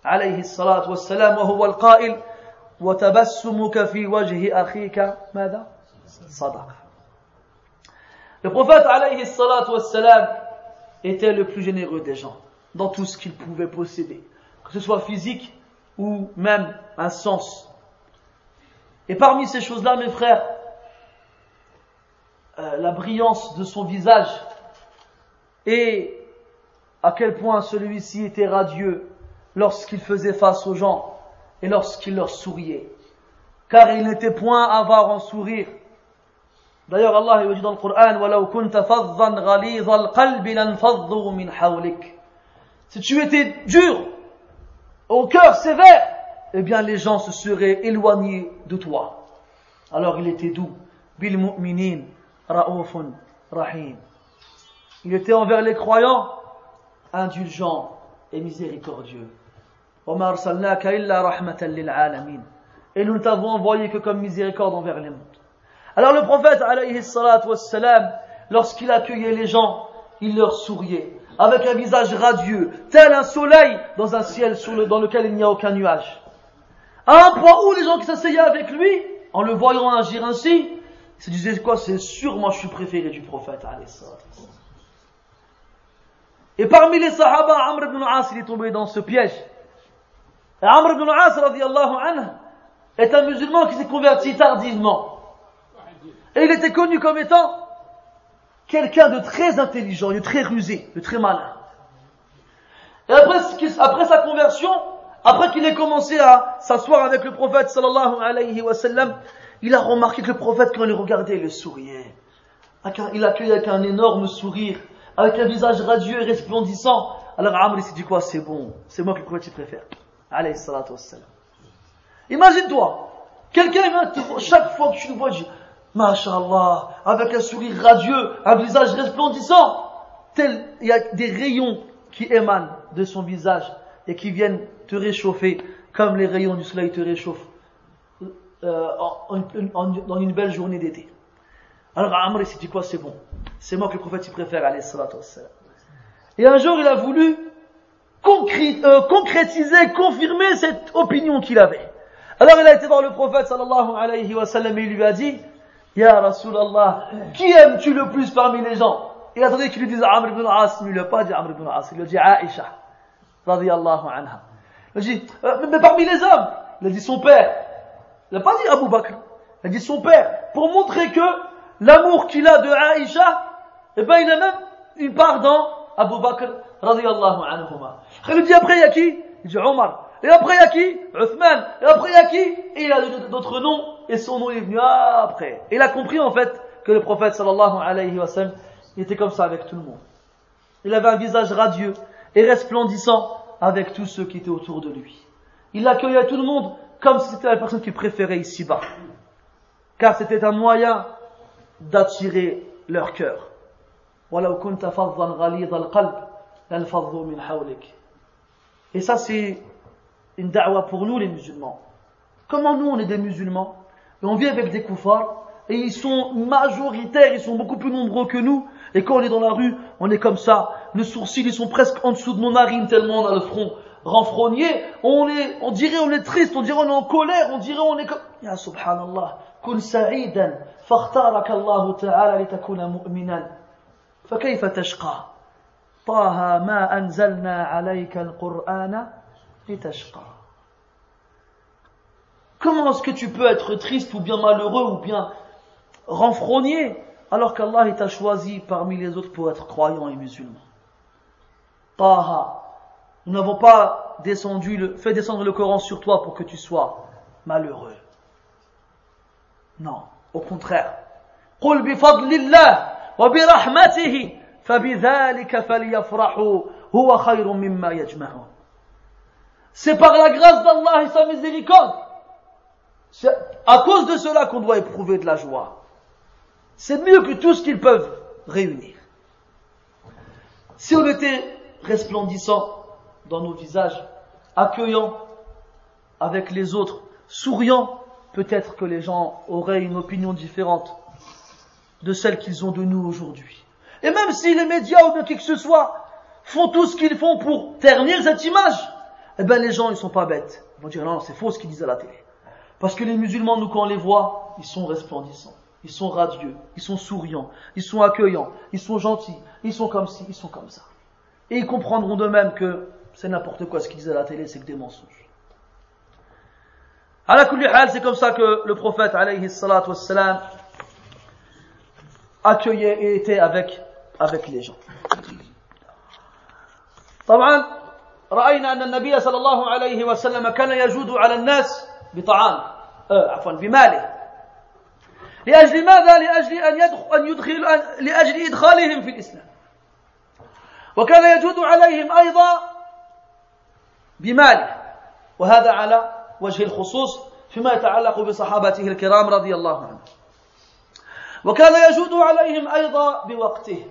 عليه الصلاة والسلام وهو القائل وتبسمك في وجه أخيك ماذا؟ صدقة Le prophète alayhi salatu wassalam était le plus généreux des gens dans tout ce qu'il pouvait posséder, que ce soit physique ou même un sens. Et parmi ces choses-là, mes frères, euh, la brillance de son visage et à quel point celui-ci était radieux lorsqu'il faisait face aux gens et lorsqu'il leur souriait. Car il n'était point avare en sourire. D'ailleurs, Allah il dit dans le Coran Si tu étais dur, au cœur sévère, eh bien les gens se seraient éloignés de toi. Alors il était doux. Bil mu'minin, rahim. Il était envers les croyants indulgent et miséricordieux. Et nous ne t'avons envoyé que comme miséricorde envers les mondes. Alors le prophète, lorsqu'il accueillait les gens, il leur souriait, avec un visage radieux, tel un soleil dans un ciel dans lequel il n'y a aucun nuage. À un point où les gens qui s'asseyaient avec lui, en le voyant agir ainsi, se disaient quoi C'est sûr, moi je suis préféré du prophète, et parmi les sahaba, Amr ibn al-As, il est tombé dans ce piège. Et Amr ibn al-As, radiallahu anhu, est un musulman qui s'est converti tardivement. Et il était connu comme étant quelqu'un de très intelligent, de très rusé, de très malin. Et après, sa conversion, après qu'il ait commencé à s'asseoir avec le prophète sallallahu alayhi wa sallam, il a remarqué que le prophète, quand il regardait, il souriait. Il accueillait avec un énorme sourire avec un visage radieux et resplendissant. Alors Amr s'est dit quoi? C'est bon, c'est moi que le prophète préfère. Alayhi salatu wassalam. Imagine-toi, quelqu'un chaque fois que tu le vois, Masha'Allah, avec un sourire radieux, un visage resplendissant, tel, il y a des rayons qui émanent de son visage et qui viennent te réchauffer comme les rayons du soleil te réchauffent euh, dans une belle journée d'été. Alors Amr s'est dit quoi C'est bon. C'est moi que le prophète y préfère, alayhi. Et un jour, il a voulu euh, concrétiser, confirmer cette opinion qu'il avait. Alors il a été voir le prophète sallallahu alayhi wa sallam et il lui a dit, Ya Rasulallah, qui aimes-tu le plus parmi les gens? Il attendait qu'il lui dise Amr ibn As, mais il ne l'a pas dit Amr ibn As, il lui a dit Aisha, radiyallahu anha. Il a dit, euh, mais parmi les hommes, il a dit son père. Il n'a pas dit Abu Bakr, il a dit son père, pour montrer que l'amour qu'il a de Aïcha, eh ben il a même une part dans Abu Bakr radiyallahu anhuma. Il lui dit après il y a qui? Il dit Omar. Et après il y a qui? Uthman. Et après il y a qui? Et il a d'autres noms et son nom est venu après. Il a compris en fait que le prophète sallallahu alayhi wa sallam était comme ça avec tout le monde. Il avait un visage radieux et resplendissant avec tous ceux qui étaient autour de lui. Il accueillait tout le monde comme si c'était la personne qu'il préférait ici-bas. Car c'était un moyen d'attirer leur cœur. Et ça c'est une da'wa pour nous les musulmans. Comment nous on est des musulmans? et on vit avec des koufars et ils sont majoritaires, ils sont beaucoup plus nombreux que nous et quand on est dans la rue, on est comme ça, les sourcils ils sont presque en dessous de nos narines tellement on a le front renfrogné, on est on dirait on est triste, on dirait on est en colère, on dirait on est comme ya subhanallah, kun sa'idan فاختارك الله تعالى لتكون مؤمنا فكيف تشقى طه ما أنزلنا عليك القرآن لتشقى Comment est-ce que tu peux être triste ou bien malheureux ou bien renfrogné alors qu'Allah t'a choisi parmi les autres pour être croyant et musulman Taha, nous n'avons pas descendu le, fait descendre le Coran sur toi pour que tu sois malheureux. Non. Au contraire. قل بفضل الله وبرحمته فبذلك فليفرحوا هو خير مما يجمعون C'est par la grâce d'Allah et sa miséricorde. c'est à cause de cela qu'on doit éprouver de la joie. C'est mieux que tout ce qu'ils peuvent réunir. Si on était resplendissant dans nos visages, accueillant avec les autres, souriant, peut-être que les gens auraient une opinion différente de celle qu'ils ont de nous aujourd'hui. Et même si les médias ou bien qui que ce soit font tout ce qu'ils font pour ternir cette image, eh bien les gens ils sont pas bêtes. Ils vont dire non, c'est faux ce qu'ils disent à la télé. Parce que les musulmans, nous quand on les voit, ils sont resplendissants, ils sont radieux, ils sont souriants, ils sont accueillants, ils sont gentils, ils sont comme ci, ils sont comme ça. Et ils comprendront d'eux-mêmes que c'est n'importe quoi ce qu'ils disent à la télé, c'est que des mensonges. À la c'est comme ça que le prophète alayhi salatu wassalam accueillait et était avec, avec les gens. طبعا رأينا أن النبي صلى الله عليه وسلم كان يجود على الناس بطعام آه عفوا بماله. لأجل ماذا؟ لأجل أن يدخل, أن يدخل لأجل إدخالهم في الإسلام. وكان يجود عليهم أيضا بماله. وهذا على وجه الخصوص فيما يتعلق بصحابته الكرام رضي الله عنهم. وكان يجود عليهم أيضا بوقته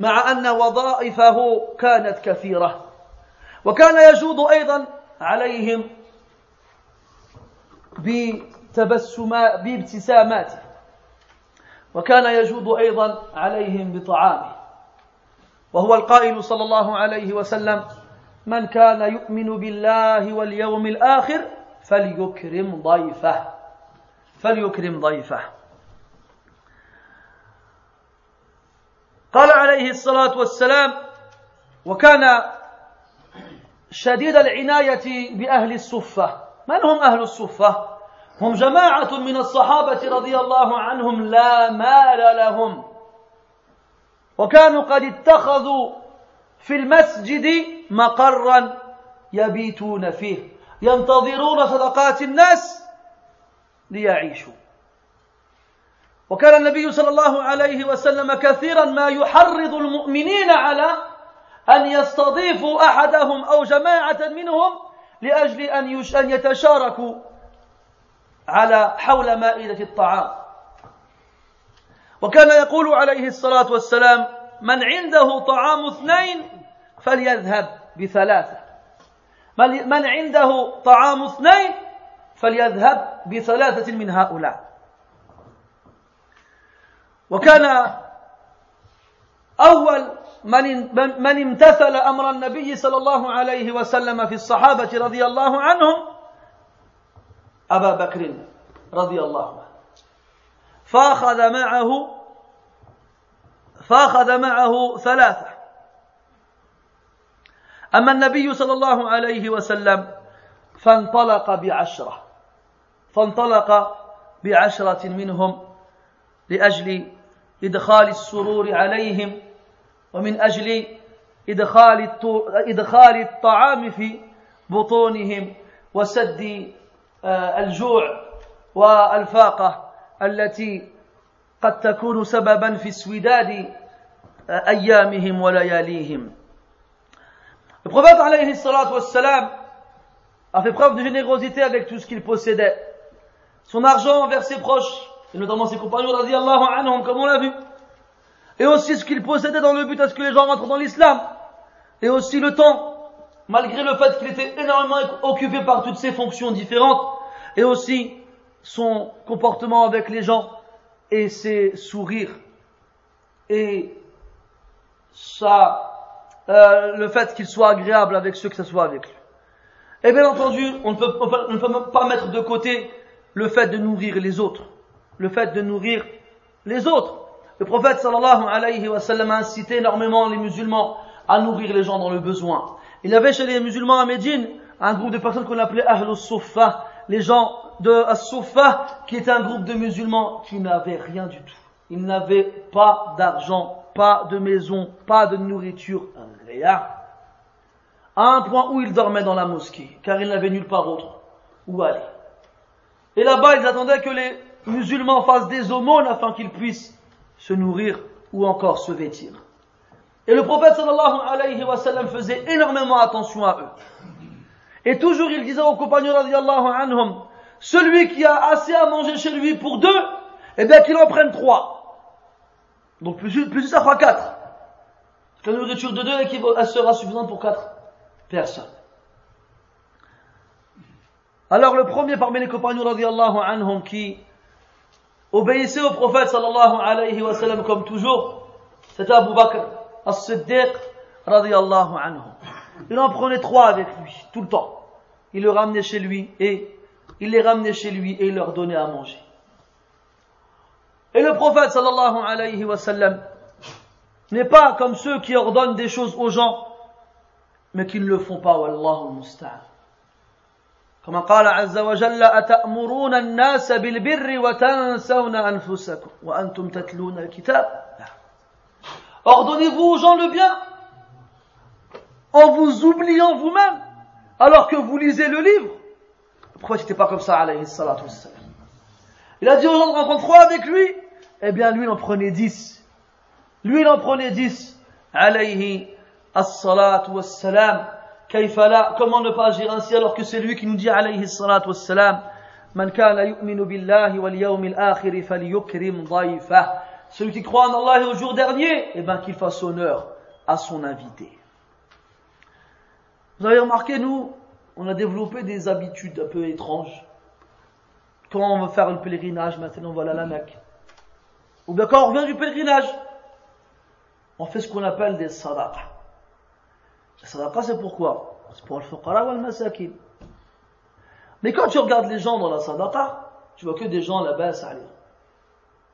مع أن وظائفه كانت كثيرة. وكان يجود أيضا عليهم بتبسمات بابتساماته. وكان يجود أيضا عليهم بطعامه. وهو القائل صلى الله عليه وسلم من كان يؤمن بالله واليوم الآخر فليكرم ضيفه. فليكرم ضيفه. قال عليه الصلاة والسلام وكان شديد العناية بأهل الصفة. من هم أهل الصفة؟ هم جماعة من الصحابة رضي الله عنهم لا مال لهم. وكانوا قد اتخذوا في المسجد مقرا يبيتون فيه ينتظرون صدقات الناس ليعيشوا. وكان النبي صلى الله عليه وسلم كثيرا ما يحرض المؤمنين على أن يستضيفوا أحدهم أو جماعة منهم لأجل أن أن يتشاركوا على حول مائدة الطعام. وكان يقول عليه الصلاة والسلام من عنده طعام اثنين فليذهب بثلاثة. من عنده طعام اثنين فليذهب بثلاثة من هؤلاء. وكان أول من, من امتثل أمر النبي صلى الله عليه وسلم في الصحابة رضي الله عنهم؟ أبا بكر رضي الله عنه. فأخذ معه فأخذ معه ثلاثة. أما النبي صلى الله عليه وسلم فانطلق بعشرة. فانطلق بعشرة منهم لأجل إدخال السرور عليهم ومن أجل إدخال الطعام في بطونهم وسد الجوع والفاقة التي قد تكون سببا في اسوداد أيامهم ولياليهم Le prophète alayhi salatu wassalam a fait preuve de générosité avec tout ce qu'il possédait. Son argent envers ses proches, et notamment ses compagnons radiallahu anhum, comme on l'a vu. Et aussi ce qu'il possédait dans le but à ce que les gens rentrent dans l'islam? Et aussi le temps, malgré le fait qu'il était énormément occupé par toutes ses fonctions différentes. Et aussi son comportement avec les gens et ses sourires. Et ça, euh, le fait qu'il soit agréable avec ceux que ce soit avec lui. Et bien entendu, on ne peut, on ne peut pas mettre de côté le fait de nourrir les autres le fait de nourrir les autres. Le prophète sallallahu alayhi wa sallam a incité énormément les musulmans à nourrir les gens dans le besoin. Il y avait chez les musulmans à Médine un groupe de personnes qu'on appelait Ahlus Sufa, les gens de As-Sufa, qui était un groupe de musulmans qui n'avaient rien du tout. Ils n'avaient pas d'argent, pas de maison, pas de nourriture, rien. À un point où ils dormaient dans la mosquée, car ils n'avaient nulle part autre où aller. Et là-bas, ils attendaient que les musulmans fassent des aumônes afin qu'ils puissent se nourrir ou encore se vêtir. Et le prophète sallallahu alayhi wa sallam faisait énormément attention à eux. Et toujours il disait aux compagnons radiallahu anhum, celui qui a assez à manger chez lui pour deux, eh bien qu'il en prenne trois. Donc plus, plus ça fera quatre. La nourriture de deux elle sera suffisante pour quatre personnes. Alors le premier parmi les compagnons radiallahu anhum qui Obéissez au prophète sallallahu alayhi wa sallam comme toujours. C'était Abu Bakr as-Siddiq radiallahu anhu. Il en prenait trois avec lui, tout le temps. Il le ramenait chez lui et il les ramenait chez lui et il leur donnait à manger. Et le prophète sallallahu alayhi wa sallam n'est pas comme ceux qui ordonnent des choses aux gens, mais qui ne le font pas. Wallahu musta'an. كما قال عز وجل أتأمرون الناس بالبر وتنسون أنفسكم وأنتم تتلون الكتاب Ordonnez-vous aux gens le bien en vous oubliant vous-même alors que vous lisez le livre. Pourquoi c'était pas comme ça, alayhi salatu wassalam Il a dit aux gens de rencontrer trois avec lui. Eh bien, lui, il en prenait dix. Lui, il en prenait dix. Alayhi as-salatu wassalam. comment ne pas agir ainsi alors que c'est lui qui nous dit alayhi salatu wassalam Man kana yu'minu billahi wal yawmil akhir falyukrim dhayfah. Celui qui croit en Allah et au jour dernier, eh ben qu'il fasse honneur à son invité. Vous avez remarqué, nous, on a développé des habitudes un peu étranges. Quand on veut faire le pèlerinage, maintenant on va à la Mecque. Ou bien quand on revient du pèlerinage, on fait ce qu'on appelle des sadaqas. Les sadaqas, c'est pourquoi C'est pour le fuqara ou le masakin. Mais quand tu regardes les gens dans la sadaqa, tu vois que des gens là-bas, ça allait.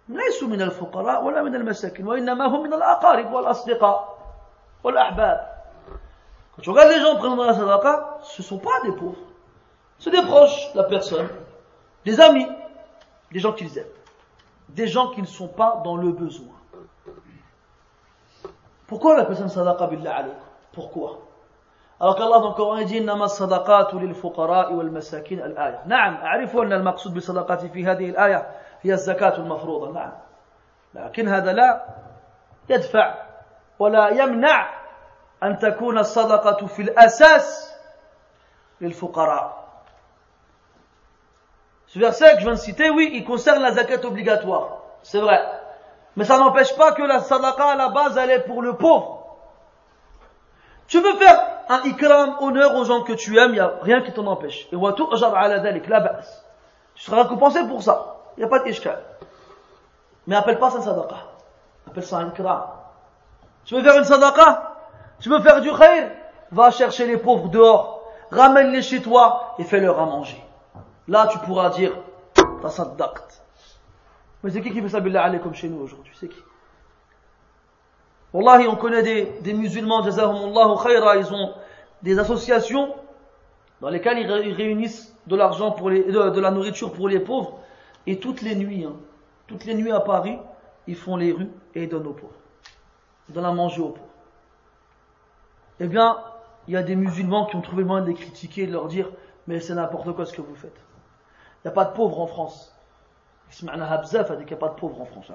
ليسوا من الفقراء ولا من المساكين وإنما هم من الأقارب والأصدقاء والأحباب Quand tu regardes les gens présents dans la sadaqa, ce ne sont pas des pauvres. C'est des proches de la personne, des amis, des gens qu'ils aiment, des gens qui ne sont pas dans le besoin. Pourquoi la personne sadaqa billah alaykum Pourquoi Alors qu'Allah dans le Coran dit إنما الصدقات للفقراء والمساكين الآية نعم أعرف أن المقصود بالصدقات في هذه الآية هي الزكاة المفروضة نعم لكن هذا لا يدفع ولا يمنع أن تكون الصدقة في الأساس للفقراء Ce verset que je viens de citer, oui, il concerne la zakat obligatoire. C'est vrai. Mais ça n'empêche pas que la sadaqa à la base, elle est pour le pauvre. Tu veux faire un ikram, honneur aux gens que tu aimes, il n'y a rien qui t'en empêche. Et ajar ala dalik, la base. Tu seras récompensé pour ça. Il n'y a pas d'ishkal. Mais appelle pas ça sadaqa. Appelle ça un ikram. Tu veux faire une sadaqa? Tu veux faire du khair? Va chercher les pauvres dehors, ramène-les chez toi et fais-leur à manger. Là, tu pourras dire, t'as saddaqt. Mais c'est qui qui fait ça billah comme chez nous aujourd'hui? C'est qui? Wallahi, on connaît des, des musulmans, jazahumullahu khayra, ils ont des associations dans lesquelles ils réunissent de l'argent pour de, la nourriture pour les pauvres, et toutes les nuits, hein, toutes les nuits à Paris, ils font les rues et ils donnent aux pauvres. Ils donnent à manger aux pauvres eh bien, il y a des musulmans qui ont trouvé le moyen de les critiquer et de leur dire mais c'est n'importe quoi ce que vous faites. Il n'y a pas de pauvres en France. Il n'y a pas de pauvres en France.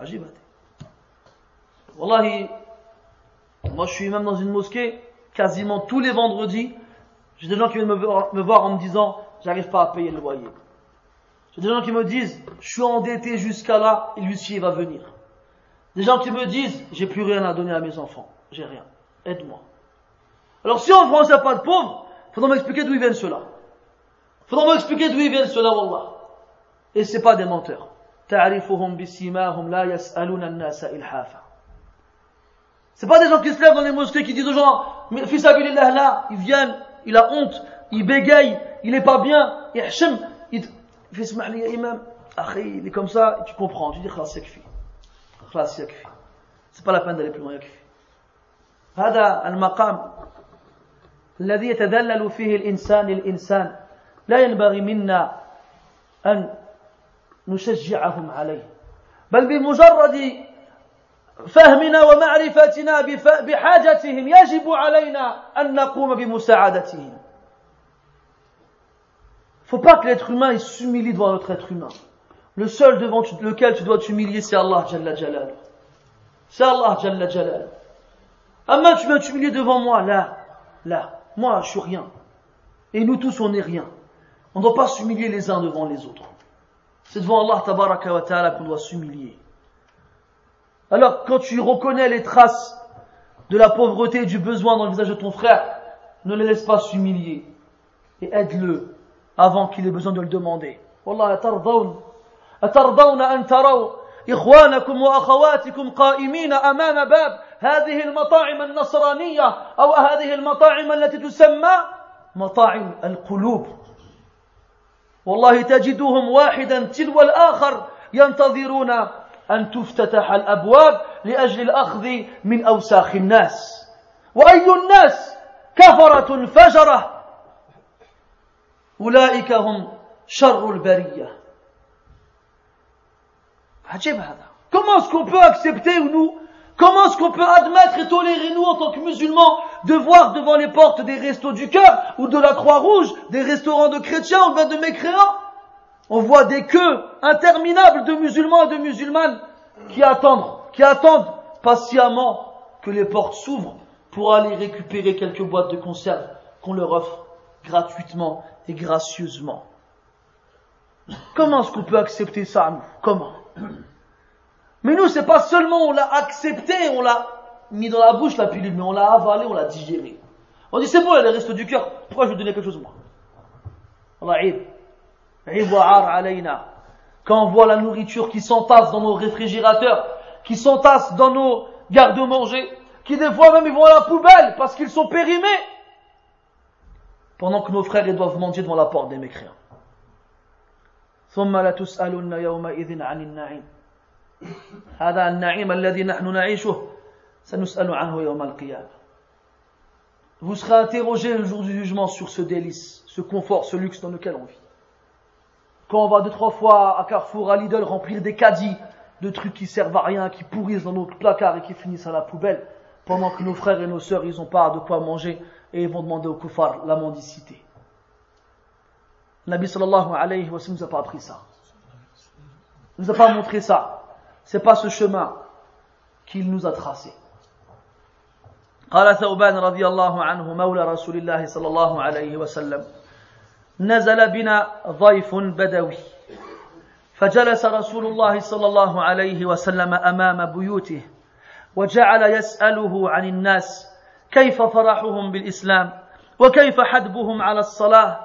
Wallahi, moi je suis même dans une mosquée, quasiment tous les vendredis, j'ai des gens qui viennent me voir, en me disant j'arrive pas à payer le loyer. J'ai des gens qui me disent je suis endetté jusqu'à là et l'huissier va venir. Des gens qui me disent j'ai plus rien à donner à mes enfants, j'ai rien, aide-moi. Alors si en France il n'y a pas de pauvres, faudra m'expliquer d'où ils viennent ceux-là. Faudra m'expliquer d'où ils viennent ceux-là, Wallah. Et c'est pas des menteurs. تعرفهم بسيماهم لا يسألون الناس إلحافا C'est pas des gens qui se lèvent dans les mosquées qui disent aux gens, mais fils là, là, ils viennent, il a honte, il bégaye, il est pas bien, il hachem, il fils mahli imam, il est comme ça, et tu comprends, tu dis khlas yakfi. Khlas yakfi. C'est pas la peine d'aller plus loin yakfi. هذا المقام الذي يتذلل فيه الإنسان للإنسان لا ينبغي منا أن نشجعهم عليه بل بمجرد فهمنا ومعرفتنا بحاجتهم يجب علينا أن نقوم بمساعدتهم faut pas que l'être humain s'humilie devant notre être humain. Le seul devant lequel tu dois t'humilier, c'est Allah Jalla Jalal. C'est Allah Jalla Jalal. Amma tu vas t'humilier devant moi, là, là. Moi, je suis rien. Et nous tous, on n'est rien. On ne doit pas s'humilier les uns devant les autres. C'est devant Allah tabaraka wa ta'ala qu'on doit s'humilier. Alors, quand tu reconnais les traces de la pauvreté et du besoin dans le visage de ton frère, ne le laisse pas s'humilier. Et aide-le avant qu'il ait besoin de le demander. Wallah, أترضون أن تروا إخوانكم وأخواتكم قائمين أمام باب هذه المطاعم النصرانية أو هذه المطاعم التي تسمى مطاعم القلوب والله تجدهم واحدا تلو الآخر ينتظرون أن تفتتح الأبواب لأجل الأخذ من أوساخ الناس وأي الناس كفرة فجرة أولئك هم شر البرية عجيب هذا Comment est-ce qu'on peut accepter, nous, comment est-ce qu'on peut admettre et tolérer, nous, en tant que musulmans, de voir devant les portes des restos du cœur, ou de la Croix-Rouge, des restaurants de chrétiens, ou bien de mécréants On voit des queues interminables de musulmans et de musulmanes qui attendent, qui attendent patiemment que les portes s'ouvrent pour aller récupérer quelques boîtes de conserve qu'on leur offre gratuitement et gracieusement. Comment est-ce qu'on peut accepter ça, nous? Comment? Mais nous, c'est pas seulement on l'a accepté, on l'a mis dans la bouche la pilule, mais on l'a avalé, on l'a digéré. On dit c'est bon, il y a les restes du cœur, pourquoi je vais donner quelque chose moi? Allah Quand on voit la nourriture qui s'entasse dans nos réfrigérateurs, qui s'entasse dans nos gardes-manger, qui des fois même ils vont à la poubelle parce qu'ils sont périmés, pendant que nos frères ils doivent manger devant la porte des mécréants. ثم لتسألن يومئذ عن النعيم هذا النعيم الذي نحن نعيشه سنسأل عنه يوم القيامة Vous serez interrogé le jour du jugement sur ce délice, ce confort, ce luxe dans lequel on vit. Quand on va deux, trois fois à Carrefour, à Lidl, remplir des caddies de trucs qui servent à rien, qui pourrissent dans notre placard et qui finissent à la poubelle, pendant que nos frères et nos sœurs, ils n'ont pas de quoi manger et ils vont demander au kuffar la mendicité. Nabi sallallahu alayhi wa sallam nous a pas appris ça. Il nous a pas montré ça. C'est pas ce chemin qu'il nous a tracé. قال ثوبان رضي الله عنه مولى رسول الله صلى الله عليه وسلم نزل بنا ضيف بدوي. فجلس رسول الله صلى الله عليه وسلم أمام بيوته وجعل يسأله عن الناس كيف فرحهم بالإسلام وكيف حدبهم على الصلاة.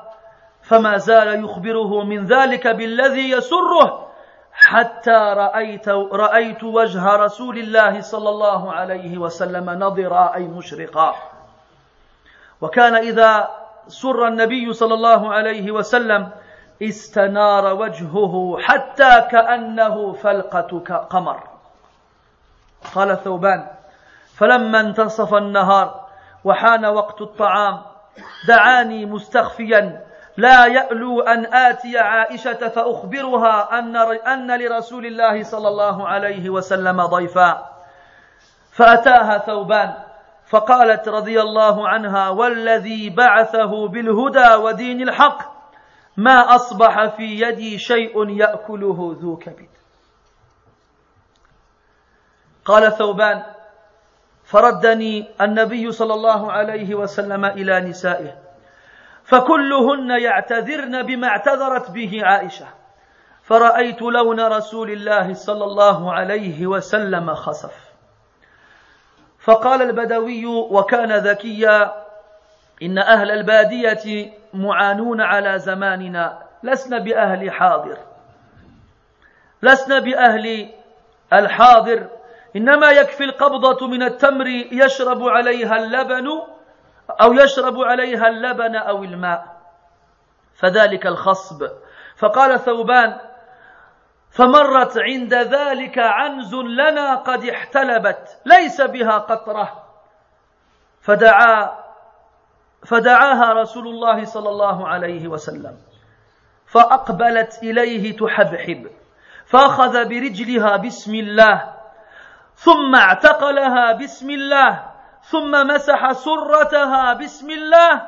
فما زال يخبره من ذلك بالذي يسره حتى رأيت, رأيت وجه رسول الله صلى الله عليه وسلم نظرا أي مشرقا. وكان إذا سر النبي صلى الله عليه وسلم استنار وجهه حتى كأنه فلقة قمر قال ثوبان فلما انتصف النهار وحان وقت الطعام دعاني مستخفيا لا يألو أن آتي عائشة فأخبرها أن, أن لرسول الله صلى الله عليه وسلم ضيفا. فأتاها ثوبان فقالت رضي الله عنها والذي بعثه بالهدى ودين الحق ما أصبح في يدي شيء يأكله ذو كبد. قال ثوبان فردني النبي صلى الله عليه وسلم إلى نسائه فكلهن يعتذرن بما اعتذرت به عائشة فرأيت لون رسول الله صلى الله عليه وسلم خسف. فقال البدوي وكان ذكيا إن أهل البادية معانون على زماننا لسنا بأهل حاضر. لسنا بأهل الحاضر. إنما يكفي القبضة من التمر يشرب عليها اللبن أو يشرب عليها اللبن أو الماء. فذلك الخصب. فقال ثوبان فمرت عند ذلك عنز لنا قد احتلبت ليس بها قطرة. فدعا فدعاها رسول الله صلى الله عليه وسلم. فأقبلت إليه تحبحب فأخذ برجلها بسم الله ثم اعتقلها بسم الله ثم مسح سرتها بسم الله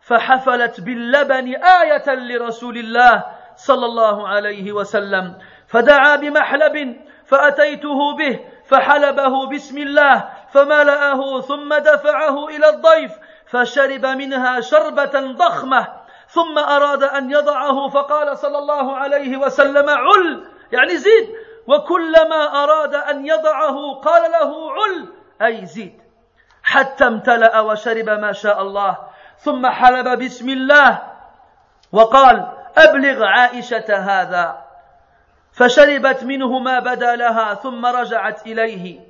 فحفلت باللبن آية لرسول الله صلى الله عليه وسلم. فدعا بمحلب فأتيته به فحلبه بسم الله فملأه ثم دفعه إلى الضيف فشرب منها شربة ضخمة ثم أراد أن يضعه فقال صلى الله عليه وسلم عل يعني زيد وكلما أراد أن يضعه قال له عل أي زيد حتى امتلأ وشرب ما شاء الله ثم حلب بسم الله وقال أبلغ عائشة هذا. فشربت منه ما بدا لها ثم رجعت إليه.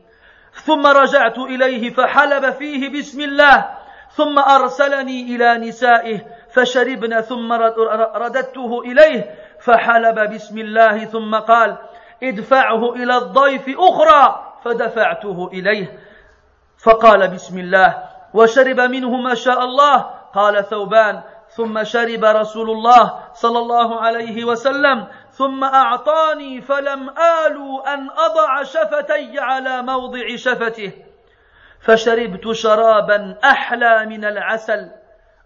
ثم رجعت إليه فحلب فيه بسم الله. ثم أرسلني إلى نسائه فشربنا ثم رددته إليه فحلب بسم الله. ثم قال ادفعه إلى الضيف أخرى. فدفعته إليه. فقال بسم الله. وشرب منه ما شاء الله. قال ثوبان. ثم شرب رسول الله صلى الله عليه وسلم. ثم أعطاني فلم آلوا أن أضع شفتي على موضع شفته فشربت شرابا أحلى من العسل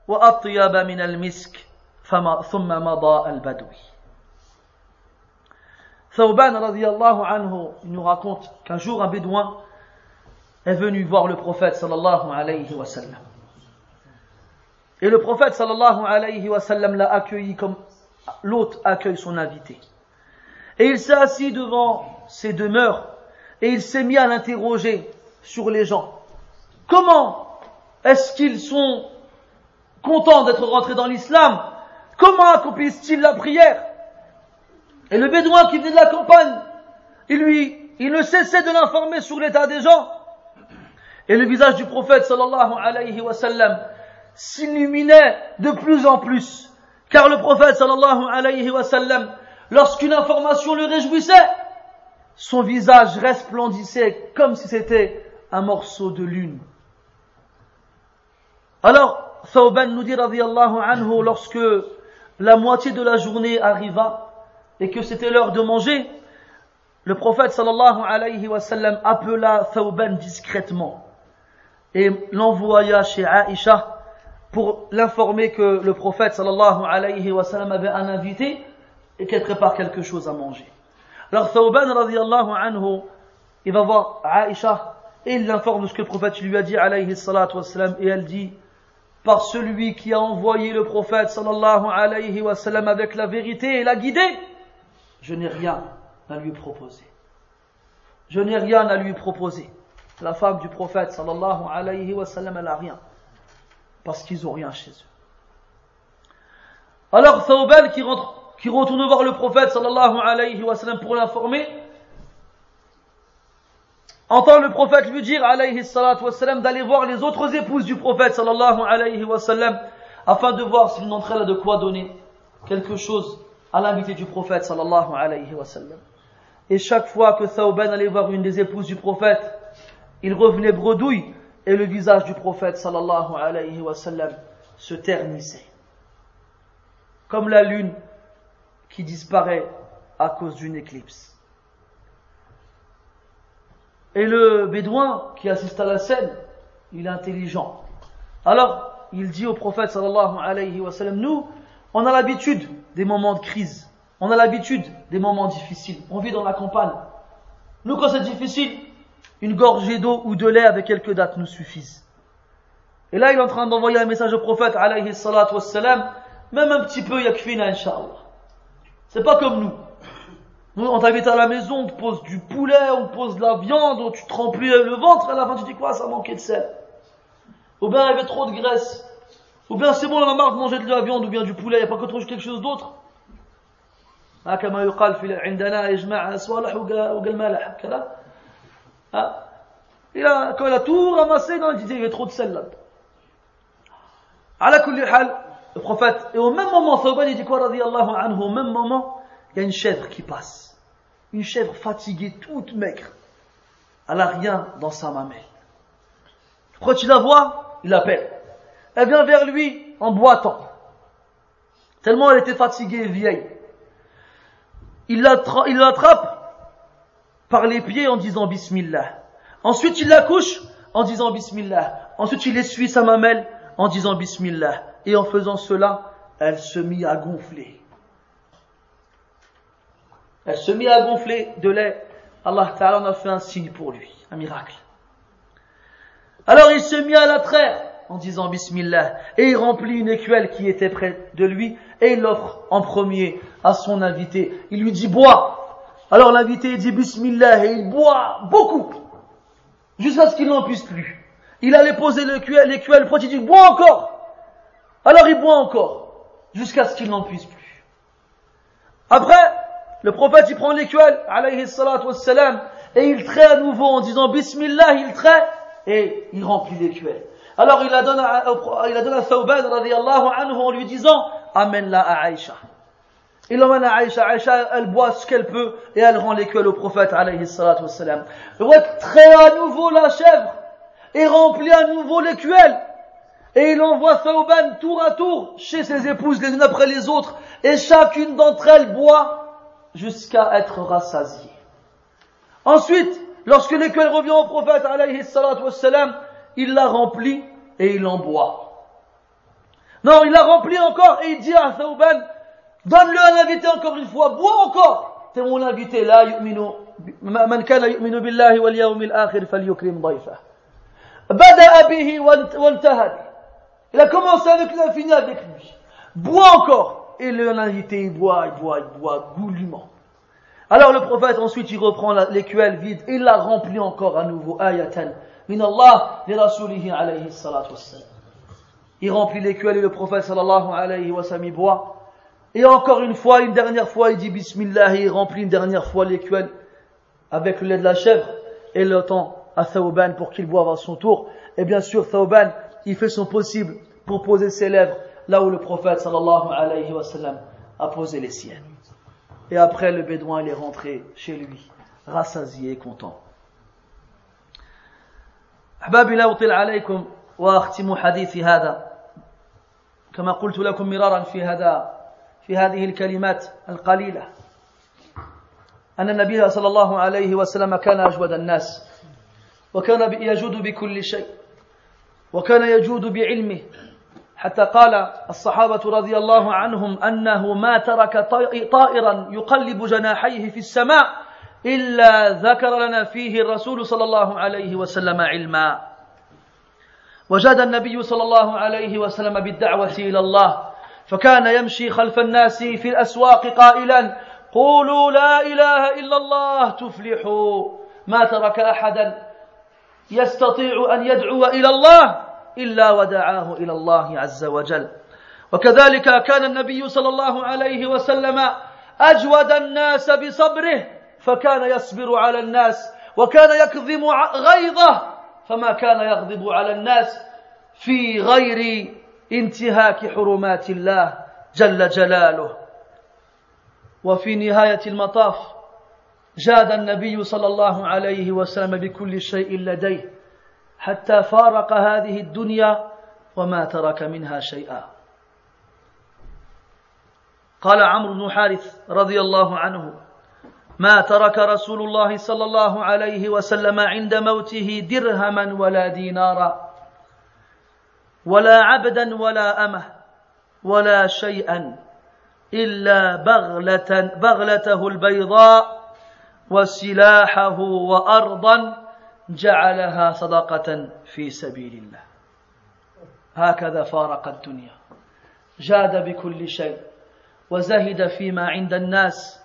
وأطيب من المسك فما ثم مضى البدوي Thauban radiallahu anhu nous raconte qu'un jour un bédouin est venu voir le prophète sallallahu alayhi wa sallam. Et le prophète sallallahu alayhi wa sallam l'a accueilli comme l'hôte accueille son invité. Et il s'est assis devant ses demeures et il s'est mis à l'interroger sur les gens. Comment est-ce qu'ils sont contents d'être rentrés dans l'islam? Comment accomplissent-ils la prière? Et le bédouin qui venait de la campagne, il lui, il ne cessait de l'informer sur l'état des gens. Et le visage du prophète sallallahu alayhi wa sallam s'illuminait de plus en plus. Car le prophète sallallahu alayhi wa sallam, lorsqu'une information le réjouissait, son visage resplendissait comme si c'était un morceau de lune. Alors, Thawban nous dit radiallahu anhu, lorsque la moitié de la journée arriva et que c'était l'heure de manger, le prophète sallallahu alayhi wa sallam appela Thawban discrètement et l'envoya chez Aïcha pour l'informer que le prophète sallallahu alayhi wa sallam avait un invité et qu'elle prépare quelque chose à manger. Alors Thawban radiallahu anhu, il va voir Aïcha et il l'informe de ce que le prophète lui a dit alayhi salatu et elle dit par celui qui a envoyé le prophète sallallahu alayhi wa sallam avec la vérité et l'a guidé, je n'ai rien à lui proposer. Je n'ai rien à lui proposer. La femme du prophète sallallahu alayhi wa sallam, elle n'a rien. Parce qu'ils n'ont rien chez eux. Alors Thawban qui, retourne voir le prophète sallallahu alayhi wa sallam pour l'informer, entend le prophète lui dire alayhi salatu wassalam d'aller voir les autres épouses du prophète sallallahu alayhi wa sallam afin de voir si l'une d'entre elles a de quoi donner quelque chose à l'invité du prophète sallallahu alayhi wa sallam. Et chaque fois que Thawban allait voir une des épouses du prophète, il revenait bredouille et le visage du prophète sallallahu alayhi wa sallam se ternissait. Comme la lune qui disparaît à cause d'une éclipse. Et le bédouin qui assiste à la scène, il est intelligent. Alors, il dit au prophète sallallahu alayhi wa sallam, nous, on a l'habitude des moments de crise. On a l'habitude des moments difficiles. On vit dans la campagne. Nous, quand c'est difficile, une gorgée d'eau ou de lait avec quelques dates nous suffisent. Et là, il est en train d'envoyer un message au prophète, alayhi salatu wassalam, même un petit peu yakfina, inshallah. C'est pas comme nous. Nous, on t'invite à la maison, on te pose du poulet, on te pose de la viande, tu te remplis le ventre, à la fin tu dis quoi Ça manquait de sel. Ou bien il y avait trop de graisse. Ou bien c'est bon, on a marre de manger de la viande ou bien du poulet, il n'y a pas que trop quelque chose d'autre. كما يقال في عندنا يجمع صالح وقال مالح كذا Hein? Il a, quand il a tout ramassé, il disait, il y avait trop de sel là. À la le prophète, et au même moment, Thawban, il dit quoi, anhu, au même moment, il y a une chèvre qui passe. Une chèvre fatiguée, toute maigre. Elle a rien dans sa mamelle. Quand il la voit, il l'appelle. Elle vient vers lui en boitant. Tellement elle était fatiguée et vieille. Il l'attrape, par les pieds en disant Bismillah. Ensuite, il la couche en disant Bismillah. Ensuite, il essuie sa mamelle en disant Bismillah. Et en faisant cela, elle se mit à gonfler. Elle se mit à gonfler de lait. Allah Ta'ala en a fait un signe pour lui, un miracle. Alors il se mit à la traire en disant Bismillah et il remplit une écuelle qui était près de lui et l'offre en premier à son invité. Il lui dit bois. Alors l'invité dit Bismillah et il boit beaucoup jusqu'à ce qu'il n'en puisse plus. Il allait poser l'écuelle, l'écuelle, il dit encore. Alors il boit encore jusqu'à ce qu'il n'en puisse plus. Après, le prophète, il prend l'écuelle, alayhi salatu wassalam, et il trait à nouveau en disant Bismillah, il trait et il remplit l'écuelle. Alors il la donne à, il à radiallahu anhu en lui disant Amène-la à Aïcha. Il l'emmène à Aïcha. Aïcha, elle boit ce qu'elle peut et elle rend l'écuelle au prophète alayhi salatu wassalam. Le roi trait à nouveau la chèvre et remplit à nouveau l'écuelle. Et il envoie Thawban tour à tour chez ses épouses les unes après les autres et chacune d'entre elles boit jusqu'à être rassasiée. Ensuite, lorsque l'écuelle revient au prophète alayhi salatu wassalam, il la remplit et il en boit. Non, il la remplit encore et il dit à Thawban, donne-le un invité encore une fois, bois encore. T'es mon invité, la yu'minu, kana yu'minu billahi wal yawmil akhir falyukrim dayfah. Bada'a bihi wantahad. Il a commencé avec lui, il a fini avec lui. Bois encore. Et l'invité, il boit, il boit, il boit goulûment. Alors le prophète ensuite il reprend l'écuelle vide et il la remplit encore à nouveau. Ayatan min Allah li rasulihi alayhi salatu wassalam. Il remplit l'écuelle et le prophète sallallahu alayhi wa sallam boit. Et encore une fois, une dernière fois, il dit Bismillah et il remplit une dernière fois l'écuelle avec le lait de la chèvre et le temps à Thawban pour qu'il boive à son tour. Et bien sûr, Thawban, il fait son possible pour poser ses lèvres là où le prophète sallallahu alayhi wa sallam a posé les siennes. Et après, le bédouin, il est rentré chez lui, rassasié et content. أحبابي لا أطيل عليكم وأختم حديثي هذا كما قلت لكم مرارا في هذا في هذه الكلمات القليلة. أن النبي صلى الله عليه وسلم كان أجود الناس وكان يجود بكل شيء وكان يجود بعلمه. حتى قال الصحابة رضي الله عنهم أنه ما ترك طائرا يقلب جناحيه في السماء إلا ذكر لنا فيه الرسول صلى الله عليه وسلم علما. وجاد النبي صلى الله عليه وسلم بالدعوة إلى الله. فكان يمشي خلف الناس في الأسواق قائلا قولوا لا إله إلا الله تفلحوا. ما ترك أحدا يستطيع أن يدعو إلى الله إلا ودعاه إلى الله عز وجل. وكذلك كان النبي صلى الله عليه وسلم أجود الناس بصبره فكان يصبر على الناس وكان يكظم غيظه فما كان يغضب على الناس في غير انتهاك حرمات الله جل جلاله. وفي نهاية المطاف جاد النبي صلى الله عليه وسلم بكل شيء لديه حتى فارق هذه الدنيا وما ترك منها شيئا. قال عمرو بن حارث رضي الله عنه ما ترك رسول الله صلى الله عليه وسلم عند موته درهما ولا دينارا ولا عبدا ولا أمة ولا شيئا إلا بغله بغلته البيضاء وسلاحه وأرضا جعلها صدقه في سبيل الله. هكذا فارق الدنيا. جاد بكل شيء وزهد فيما عند الناس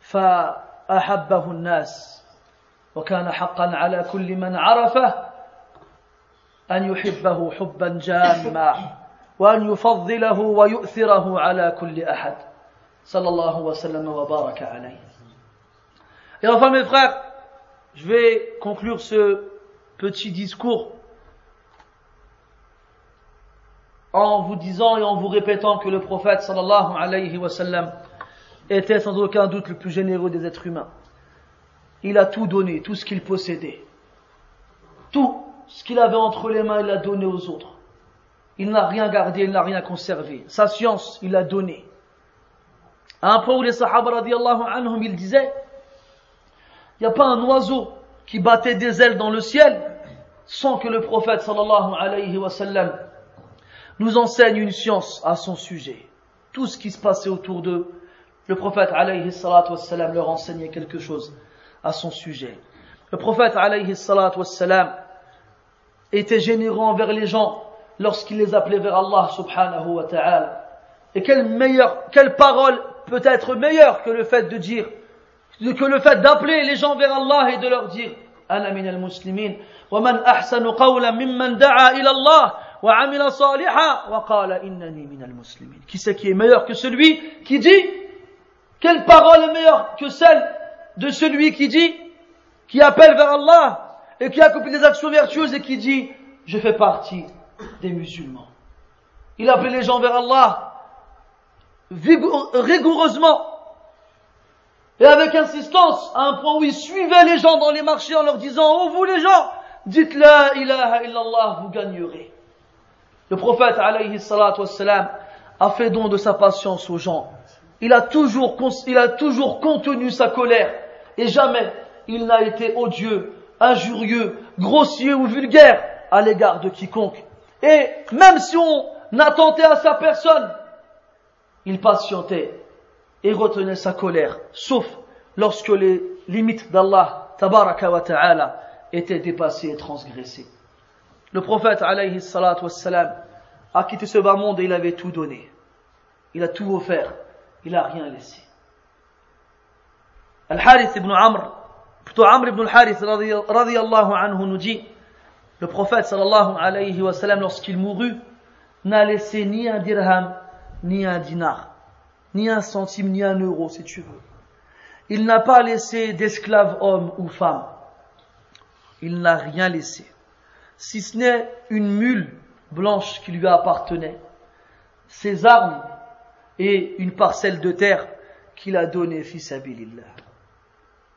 فأحبه الناس وكان حقا على كل من عرفه أن يحبه حبا جاما وأن يفضله ويؤثره على كل أحد صلى الله وسلم وبارك عليه Et enfin mes frères, je vais conclure ce petit discours en vous disant et en vous répétant que le prophète sallallahu alayhi wa sallam était sans aucun doute le plus généreux des êtres humains. Il a tout donné, tout ce qu'il possédait. Tout ce qu'il avait entre les mains, il l'a donné aux autres. Il n'a rien gardé, il n'a rien conservé. Sa science, il l'a donné. À un point où les sahaba radiallahu anhum, ils disaient, il n'y a pas un oiseau qui battait des ailes dans le ciel sans que le prophète sallallahu alayhi wa sallam nous enseigne une science à son sujet. Tout ce qui se passait autour d'eux, le prophète alayhi salatu wassalam leur enseignait quelque chose à son sujet. Le prophète alayhi salatu wassalam était généreux envers les gens lorsqu'il les appelait vers Allah subhanahu wa ta'ala. Et quelle meilleure, quelle parole peut être meilleure que le fait de dire, que le fait d'appeler les gens vers Allah et de leur dire, أنا من المسلمين ومن أحسن قولا ممن دعا إلى الله وعمل صالحا وقال إنني من المسلمين Qui c'est qui est meilleur que celui qui dit Quelle parole est meilleure que celle de celui qui dit, qui appelle vers Allah et qui accomplit des actions vertueuses et qui dit, je fais partie des musulmans. Il appelait les gens vers Allah rigoureusement et avec insistance à un point où il suivait les gens dans les marchés en leur disant, oh vous les gens, dites la ilaha illallah, vous gagnerez. Le prophète alayhi salatu wassalam a fait don de sa patience aux gens. Il a toujours, il a toujours contenu sa colère et jamais il n'a été odieux, injurieux, grossier ou vulgaire à l'égard de quiconque. Et même si on attentait à sa personne, il patientait et retenait sa colère, sauf lorsque les limites d'Allah, tabaraka wa ta'ala, étaient dépassées et transgressées. Le prophète, alayhi salatu wassalam, a quitté ce bas monde et il avait tout donné. Il a tout offert. Il n'a rien laissé. Al-Harith ibn Amr, plutôt Amr ibn al-Harith, radiyallahu anhu, nous dit, le prophète, sallallahu alayhi wa sallam, lorsqu'il mourut, n'a laissé ni un dirham, ni un dinar, ni un centime, ni un euro, si tu veux. Il n'a pas laissé d'esclaves hommes ou femmes. Il n'a rien laissé, si ce n'est une mule blanche qui lui appartenait, ses armes et une parcelle de terre qu'il a donnée fils Abilillah.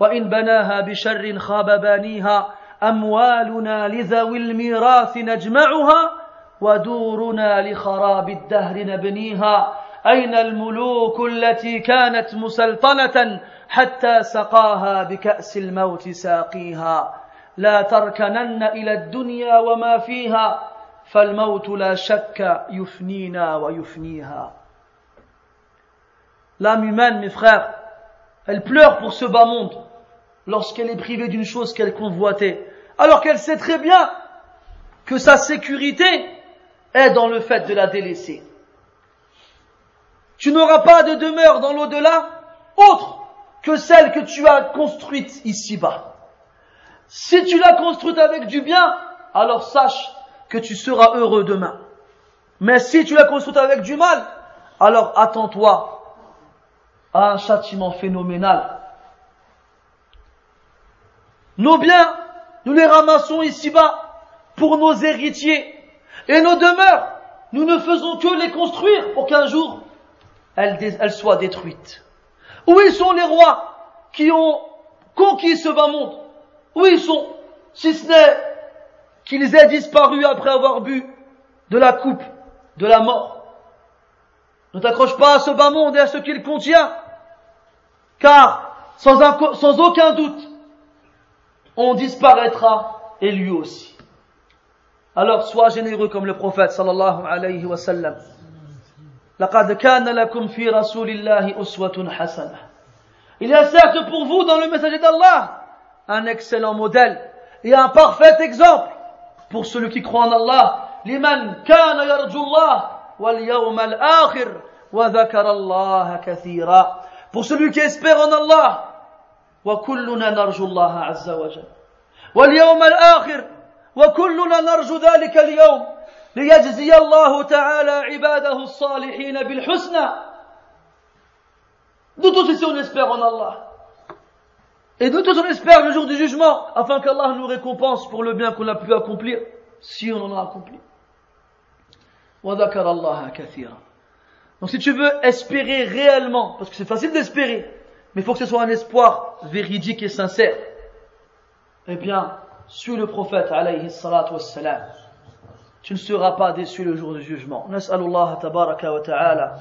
وإن بناها بشر خاب بانيها أموالنا لذوي الميراث نجمعها ودورنا لخراب الدهر نبنيها أين الملوك التي كانت مسلطنة حتى سقاها بكأس الموت ساقيها لا تركنن إلى الدنيا وما فيها فالموت لا شك يفنينا ويفنيها L'âme humaine, mes frères, elle pleure pour ce bas monde. Lorsqu'elle est privée d'une chose qu'elle convoitait, alors qu'elle sait très bien que sa sécurité est dans le fait de la délaisser. Tu n'auras pas de demeure dans l'au-delà autre que celle que tu as construite ici-bas. Si tu l'as construite avec du bien, alors sache que tu seras heureux demain. Mais si tu l'as construite avec du mal, alors attends-toi à un châtiment phénoménal. Nos biens, nous les ramassons ici-bas pour nos héritiers. Et nos demeures, nous ne faisons que les construire pour qu'un jour elles, soient détruites. Où ils sont les rois qui ont conquis ce bas monde Où ils sont Si ce n'est qu'ils aient disparu après avoir bu de la coupe de la mort. Ne t'accroche pas à ce bas monde et à ce qu'il contient. Car, sans, sans aucun doute, on disparaîtra et lui aussi. Alors sois généreux comme le prophète sallallahu alayhi wa sallam. لقد كان لكم في رسول الله أسوة حسنة. Il y a certes pour vous dans le messager d'Allah un excellent modèle et un parfait exemple pour celui qui croit en Allah. لمن كان يرجو الله واليوم الآخر وذكر الله كثيرا pour celui qui espère en Allah وكلنا نرجو الله عز وجل واليوم الآخر وكلنا نرجو ذلك اليوم ليجزي الله تعالى عباده الصالحين بالحسنى Nous tous ici on espère en Allah. Et nous tous on espère le jour du jugement afin qu'Allah nous récompense pour le bien qu'on a pu accomplir si on en a accompli. وذكر الله كثيرا Donc si tu veux espérer réellement, parce que c'est facile d'espérer, mais il faut que ce soit un espoir véridique et sincère, eh bien, suis le prophète alayhi salatu wassalam. Tu ne seras pas déçu le jour du jugement. نسأل الله تبارك وتعالى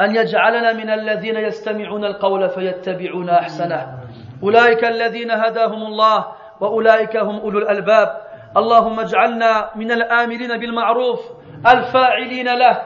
أن يجعلنا من الذين يستمعون القول فيتبعون أحسنه أولئك الذين هداهم الله وأولئك هم أولو الألباب اللهم اجعلنا من الآمرين بالمعروف الفاعلين له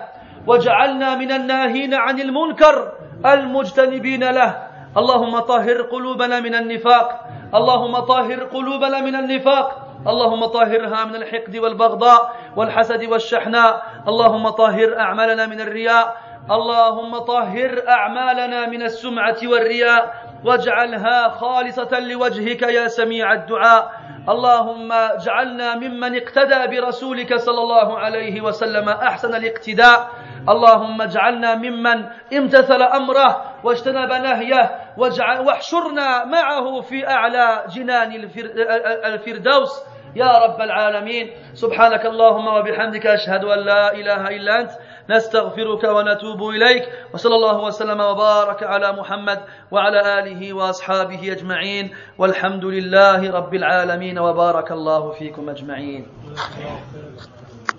واجعلنا من الناهين عن المنكر المجتنبين له اللهم طهر قلوبنا من النفاق. اللهم طهر قلوبنا من النفاق. اللهم طهرها من الحقد والبغضاء والحسد والشحناء. اللهم طهر أعمالنا من الرياء. اللهم طهر أعمالنا من السمعة والرياء. واجعلها خالصة لوجهك يا سميع الدعاء. اللهم اجعلنا ممن اقتدى برسولك صلى الله عليه وسلم أحسن الاقتداء. اللهم اجعلنا ممن امتثل أمره واجتنب نهيه واحشرنا معه في أعلى جنان الفردوس. يا رب العالمين. سبحانك اللهم وبحمدك أشهد أن لا إله إلا أنت نستغفرك ونتوب إليك وصلى الله وسلم وبارك على محمد وعلى آله وأصحابه أجمعين والحمد لله رب العالمين وبارك الله فيكم أجمعين.